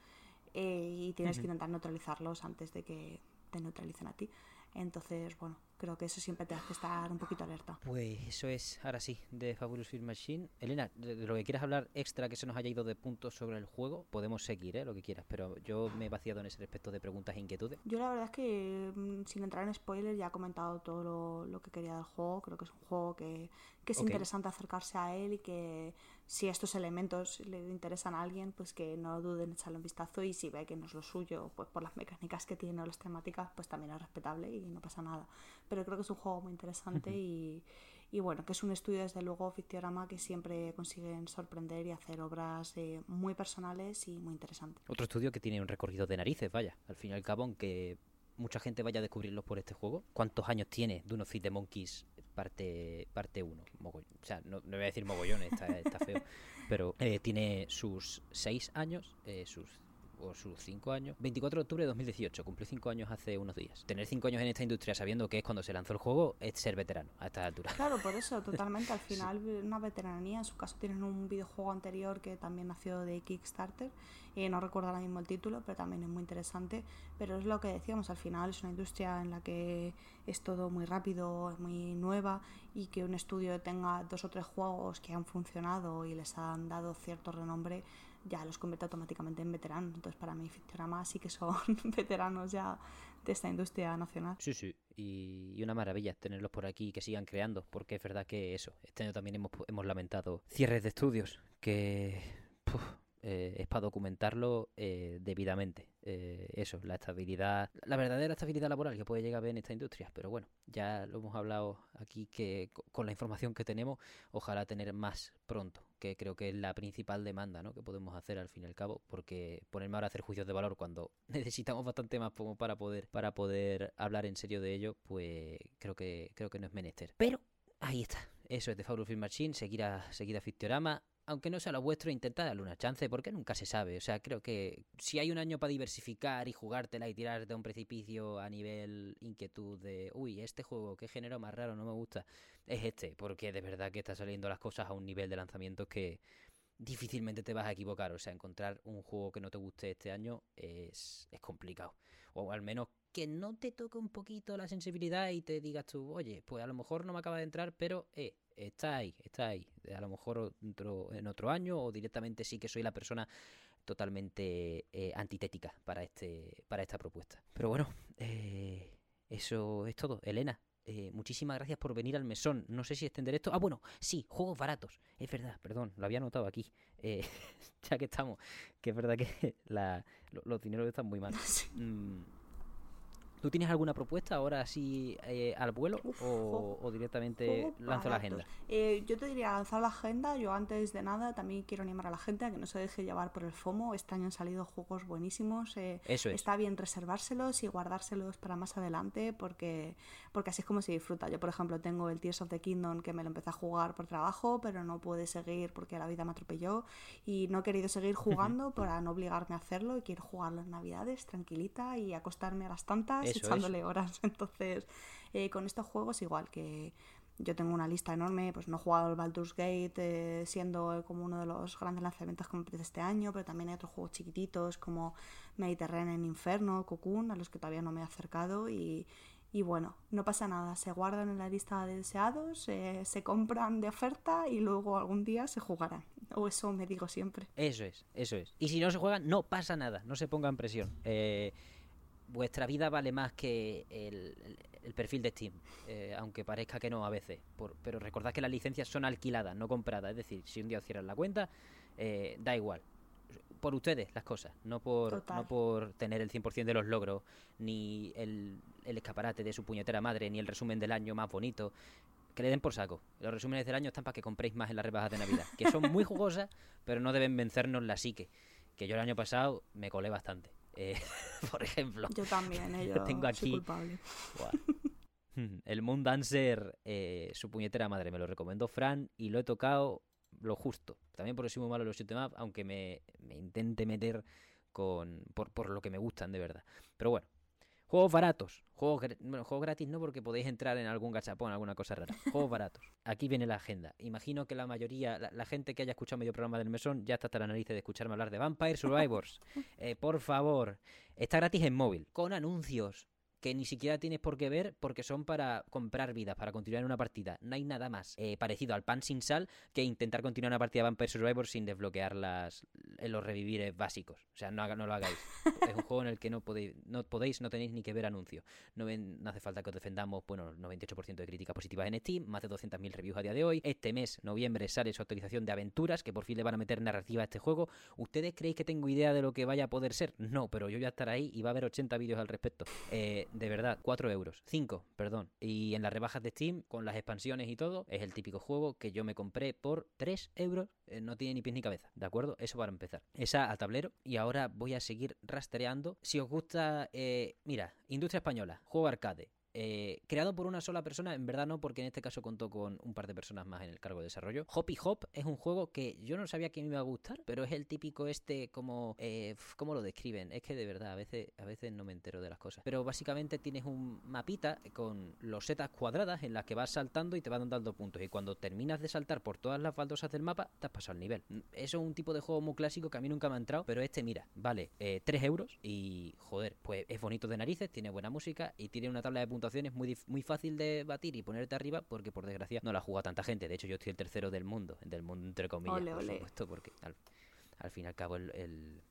eh, y tienes que intentar neutralizarlos antes de que te neutralicen a ti. Entonces, bueno, creo que eso siempre te hace estar un poquito alerta. Pues eso es, ahora sí, de Fabulous Film Machine. Elena, de, lo que quieras hablar extra que se nos haya ido de puntos sobre el juego, podemos seguir, ¿eh? lo que quieras, pero yo me he vaciado en ese respecto de preguntas e inquietudes. Yo la verdad es que, mm, sin entrar en spoilers, ya he comentado todo lo, que quería del juego. Creo que es un juego que, que es interesante acercarse a él y que si estos elementos le interesan a alguien, pues que no duden en echarle un vistazo y si ve que no es lo suyo, pues por las mecánicas que tiene o las temáticas, pues también es respetable y no pasa nada. Pero creo que es un juego muy interesante y, y, bueno, que es un estudio desde luego Fictiorama que siempre consiguen sorprender y hacer obras eh, muy personales y muy interesantes. Otro estudio que tiene un recorrido de narices, vaya, al fin y al cabo, aunque mucha gente vaya a descubrirlos por este juego. ¿Cuántos años tiene Duno Feed de Monkeys parte parte 1. O sea, no, voy a decir mogollones, está, está feo. [laughs] Pero eh, tiene sus 6 años, eh, sus o sus 5 años. 24 de octubre de 2018, cumplió 5 años hace unos días. Tener 5 años en esta industria sabiendo que es cuando se lanzó el juego es ser veterano a esta altura. Claro, por eso, [laughs] totalmente. Al final, una veteranía. En su caso, tienen un videojuego anterior que también nació de Kickstarter. y no recuerdo ahora mismo el título, pero también es muy interesante. Pero es lo que decíamos, al final es una industria en la que es todo muy rápido, es muy nueva y que un estudio tenga dos o tres juegos que han funcionado y les han dado cierto renombre ya los convierte automáticamente en veteranos. Entonces, para mí, Fictorama sí que son [laughs] veteranos ya de esta industria nacional. Sí, sí, y, una maravilla tenerlos por aquí y que sigan creando, porque es verdad que eso, este año también hemos, hemos lamentado cierres de estudios que eh, es para documentarlo eh, debidamente. Eh, eso, la estabilidad, la verdadera estabilidad laboral que puede llegar a ver en esta industria. Pero bueno, ya lo hemos hablado aquí que con la información que tenemos, ojalá tener más pronto, que creo que es la principal demanda ¿no? que podemos hacer al fin y al cabo, porque ponerme ahora a hacer juicios de valor cuando [laughs] necesitamos bastante más como para poder, para poder hablar en serio de ello, pues creo que, creo que no es menester. Pero ahí está. Eso es de Fabulous Film Machine, seguir a, seguir Fictiorama aunque no sea lo vuestro, intentad darle una chance, porque nunca se sabe. O sea, creo que si hay un año para diversificar y jugártela y tirar de un precipicio a nivel inquietud de, uy, este juego, qué género más raro, no me gusta, es este, porque de verdad que está saliendo las cosas a un nivel de lanzamiento que difícilmente te vas a equivocar. O sea, encontrar un juego que no te guste este año es, es complicado. O al menos que no te toque un poquito la sensibilidad y te digas tú, oye, pues a lo mejor no me acaba de entrar, pero eh, está ahí, está ahí. A lo mejor en otro año o directamente sí que soy la persona totalmente eh, antitética para, este, para esta propuesta. Pero bueno, eh, eso es todo. Elena, eh, muchísimas gracias por venir al mesón. No sé si extender esto. Ah, bueno, sí, juegos baratos. Es verdad, perdón, lo había notado aquí. [laughs] ya que estamos, que es verdad que [laughs] los dineros están muy mal. [laughs] Mm, ¿Tú tienes alguna propuesta ahora así eh, al vuelo o, directamente lanzo la agenda? Eh, yo te diría lanzar la agenda. Yo antes de nada también quiero animar a la gente a que no se deje llevar por el FOMO. Este año han salido juegos buenísimos. Eh, Eso Está bien reservárselos y guardárselos para más adelante porque, porque así es como se disfruta. Yo, por ejemplo, tengo el Tears of the Kingdom que me lo empecé a jugar por trabajo, pero no pude seguir porque la vida me atropelló y no he querido seguir jugando para no obligarme a hacerlo y quiero jugar las navidades tranquilita y acostarme a las tantas echándole horas. [laughs] Entonces, eh, con estos juegos igual que yo tengo una lista enorme, pues no he jugado el Baldur's Gate eh, siendo como uno de los grandes lanzamientos que de este año, pero también hay otros juegos chiquititos como Mediterranean Inferno, Cocoon, a los que todavía no me he acercado y, Y bueno, no pasa nada, se guardan en la lista de deseados, eh, se compran de oferta y luego algún día se jugarán. O eso me digo siempre. Eso es, eso es. Y si no se juegan, no pasa nada, no se pongan presión. Eh, vuestra vida vale más que el, perfil de Steam, eh, aunque parezca que no a veces. pero recordad que las licencias son alquiladas, no compradas. Es decir, si un día os cierran la cuenta, da igual por ustedes las cosas, no por, no por tener el 100% de los logros, ni el, escaparate de su puñetera madre, ni el resumen del año más bonito. Que le den por saco. Los resúmenes del año están para que compréis más en las rebajas de Navidad, que son muy jugosas, [laughs] pero no deben vencernos la psique. Que yo el año pasado me colé bastante. Eh, [laughs] por ejemplo. Yo también, [laughs] eh, yo tengo aquí. culpable. El Moon Dancer, eh, su puñetera madre, me lo recomendó Fran y lo he tocado lo justo. También porque soy muy malo en los shoot'em aunque me, intente meter con por, por, lo que me gustan de verdad. Pero bueno, juegos baratos. Juegos, bueno, juegos gratis no porque podéis entrar en algún gachapón, alguna cosa rara. [laughs] Juegos baratos. Aquí viene la agenda. Imagino que la mayoría, la, gente que haya escuchado medio programa del mesón ya está hasta la nariz de escucharme hablar de Vampire Survivors. [laughs] Eh, por favor, está gratis en móvil, con anuncios que ni siquiera tienes por qué ver porque son para comprar vidas, para continuar en una partida. No hay nada más eh, parecido al pan sin sal que intentar continuar una partida de Vampire Survivor sin desbloquear las, los revivires básicos. O sea, no, no lo hagáis. [laughs] es un juego en el que no podéis, no podéis, no tenéis ni que ver anuncios. No, no hace falta que os defendamos, bueno, 98% de críticas positivas en Steam, más de 200.000 reviews a día de hoy. Este mes, noviembre, sale su actualización de aventuras, que por fin le van a meter narrativa a este juego. ¿Ustedes creéis que tengo idea de lo que vaya a poder ser? No, pero yo voy a estar ahí y va a haber 80 vídeos al respecto. Eh, de verdad, 4 euros. 5, perdón. Y en las rebajas de Steam, con las expansiones y todo, es el típico juego que yo me compré por 3 euros. Eh, no tiene ni pies ni cabeza, ¿de acuerdo? Eso para empezar. Esa al tablero. Y ahora voy a seguir rastreando. Si os gusta, eh, mira, Industria Española, juego arcade. Eh, creado por una sola persona, en verdad no, porque en este caso contó con un par de personas más en el cargo de desarrollo. Hoppy Hop es un juego que yo no sabía que me iba a gustar, pero es el típico este como... Eh, ¿Cómo lo describen? Es que de verdad, a veces, a veces no me entero de las cosas. Pero básicamente tienes un mapita con los setas cuadradas en las que vas saltando y te van dando puntos. Y cuando terminas de saltar por todas las baldosas del mapa, te has pasado el nivel. Eso es un tipo de juego muy clásico que a mí nunca me ha entrado, pero este, mira, vale eh, 3 euros y, joder, pues es bonito de narices, tiene buena música y tiene una tabla de puntos muy, muy fácil de batir y ponerte arriba porque por desgracia no la juega tanta gente. De hecho, yo estoy el tercero del mundo, del mundo entre comillas, por supuesto, porque al, fin y al cabo el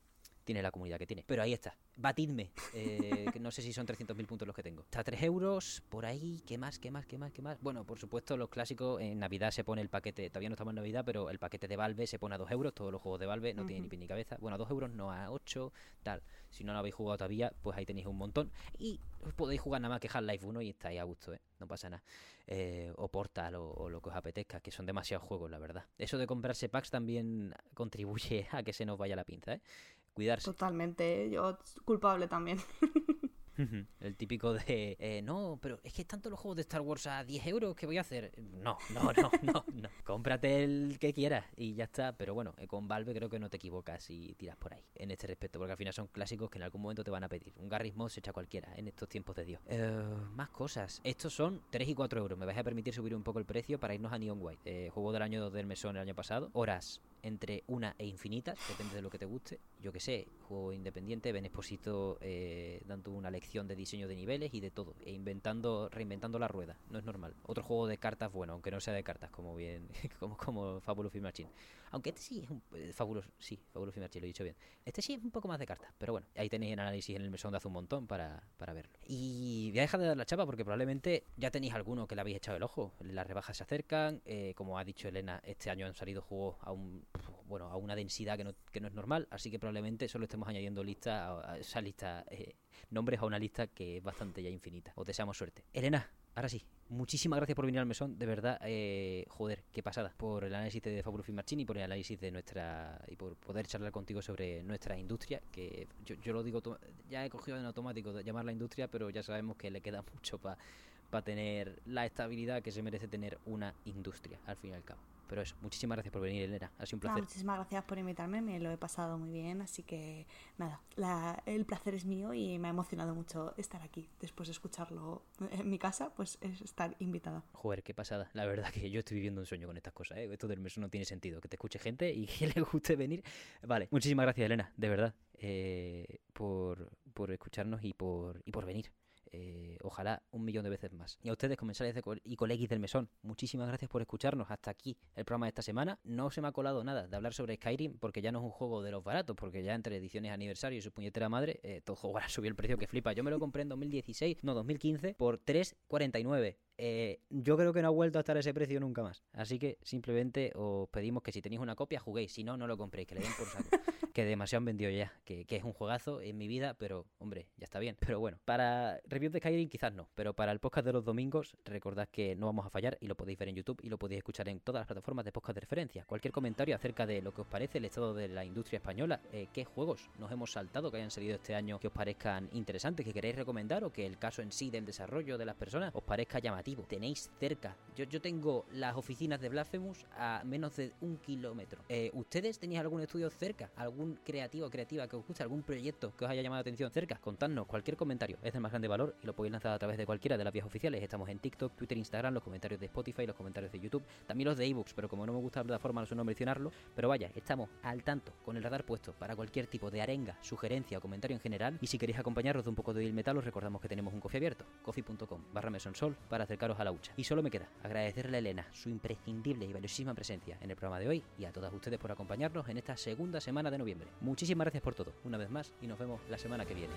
tiene la comunidad que tiene. Pero ahí está. Batidme. Eh, no sé si son 300.000 puntos los que tengo. Está a 3 euros. Por ahí. ¿Qué más? ¿Qué más? ¿Qué más? ¿Qué más? Bueno, por supuesto, los clásicos. En Navidad se pone el paquete. Todavía no estamos en Navidad, pero el paquete de Valve se pone a 2 euros. Todos los juegos de Valve no tienen ni pie ni cabeza. Bueno, a 2 euros, no a 8. Tal. Si no lo habéis jugado todavía, pues ahí tenéis un montón. Y podéis jugar nada más que Half-Life 1 y estáis a gusto, ¿eh? No pasa nada. Eh, o Portal o, o, lo que os apetezca, que son demasiados juegos, la verdad. Eso de comprarse packs también contribuye [laughs] a que se nos vaya la pinza, ¿eh? Cuidarse. Totalmente, yo culpable también. [laughs] El típico de, eh, no, pero es que están todos los juegos de Star Wars a 10 euros, ¿qué voy a hacer? No, no, no, no, no. [laughs] Cómprate el que quieras y ya está. Pero bueno, eh, con Valve creo que no te equivocas si tiras por ahí en este respecto, porque al final son clásicos que en algún momento te van a pedir. Un Garry's Mod se echa cualquiera en estos tiempos de Dios. Eh, más cosas. Estos son 3 y 4 euros. Me vais a permitir subir un poco el precio para irnos a Neon White. juego del año del mesón el año pasado. Horas entre una e infinitas, depende de lo que te guste. Yo que sé, juego independiente, Ben Esposito eh, dando una lección de diseño de niveles y de todo, e inventando, reinventando la rueda, no es normal. Otro juego de cartas, bueno, aunque no sea de cartas, como bien, [laughs] como, como Fabulous Machine. Aunque este sí es un eh, fabuloso, sí, Fabulous Film Machine, lo he dicho bien. Este sí es un poco más de cartas, pero bueno, ahí tenéis el análisis en el mesón de hace un montón para, para verlo. Y voy a dejar de dar la chapa porque probablemente ya tenéis alguno que le habéis echado el ojo. Las rebajas se acercan, eh, como ha dicho Elena, este año han salido juegos a un bueno, a una densidad que no, que no es normal, así que probablemente solo estemos añadiendo listas, a, esa lista, eh, nombres a una lista que es bastante ya infinita. Os deseamos suerte. Elena, ahora sí, muchísimas gracias por venir al mesón, de verdad, eh, joder, qué pasada, por el análisis de Fabulous Marchini y por el análisis de nuestra, y por poder charlar contigo sobre nuestra industria, que yo, yo lo digo, ya he cogido en automático llamarla industria, pero ya sabemos que le queda [laughs] mucho para para tener la estabilidad que se merece tener una industria, al fin y al cabo. Pero eso, muchísimas gracias por venir, Elena. Ha sido un placer. muchísimas gracias por invitarme, me lo he pasado muy bien. Así que nada, el placer es mío y me ha emocionado mucho estar aquí. Después de escucharlo en mi casa, pues es estar invitada. Joder, qué pasada. La verdad que yo estoy viviendo un sueño con estas cosas. ¿eh? Esto del mes no tiene sentido. Que te escuche gente y [laughs] que le guste venir. Vale, muchísimas gracias, Elena, de verdad, eh, por, por escucharnos y por, y por venir. Eh, ojalá un millón de veces más. Y a ustedes, comensales y colegis del mesón, muchísimas gracias por escucharnos hasta aquí el programa de esta semana. No se me ha colado nada de hablar sobre Skyrim porque ya no es un juego de los baratos, porque ya entre ediciones aniversario y su puñetera madre, eh, todo juego ahora subió el precio que flipa. Yo me lo compré en 2016, no 2015, por 3.49. Eh, yo creo que no ha vuelto a estar a ese precio nunca más. Así que simplemente os pedimos que si tenéis una copia juguéis, si no, no lo compréis, que le den por saco. [laughs] que demasiado han vendido ya, que, es un juegazo en mi vida, pero hombre, ya está bien. Pero bueno, para reviews de Skyrim quizás no, pero para el podcast de los domingos recordad que no vamos a fallar y lo podéis ver en YouTube y lo podéis escuchar en todas las plataformas de podcast de referencia. Cualquier comentario acerca de lo que os parece el estado de la industria española, eh, qué juegos nos hemos saltado que hayan salido este año que os parezcan interesantes, que queréis recomendar o que el caso en sí del desarrollo de las personas os parezca llamativo tenéis cerca. Yo, yo tengo las oficinas de Blasphemous a menos de un kilómetro. Eh, ¿Ustedes tenéis algún estudio cerca? ¿Algún creativo o creativa que os guste? ¿Algún proyecto que os haya llamado la atención cerca? Contadnos cualquier comentario. Es de más grande valor y lo podéis lanzar a través de cualquiera de las vías oficiales. Estamos en TikTok, Twitter, Instagram, los comentarios de Spotify, los comentarios de YouTube, también los de ebooks, pero como no me gusta la plataforma no suelo mencionarlo. Pero vaya, estamos al tanto, con el radar puesto para cualquier tipo de arenga, sugerencia o comentario en general. Y si queréis acompañarnos de un poco de metal, os recordamos que tenemos un coffee abierto, coffee.com barra mesonsol para acercaros a la hucha. Y solo me queda agradecerle a Elena su imprescindible y valiosísima presencia en el programa de hoy y a todas ustedes por acompañarnos en esta segunda semana de noviembre. Muchísimas gracias por todo, una vez más, y nos vemos la semana que viene.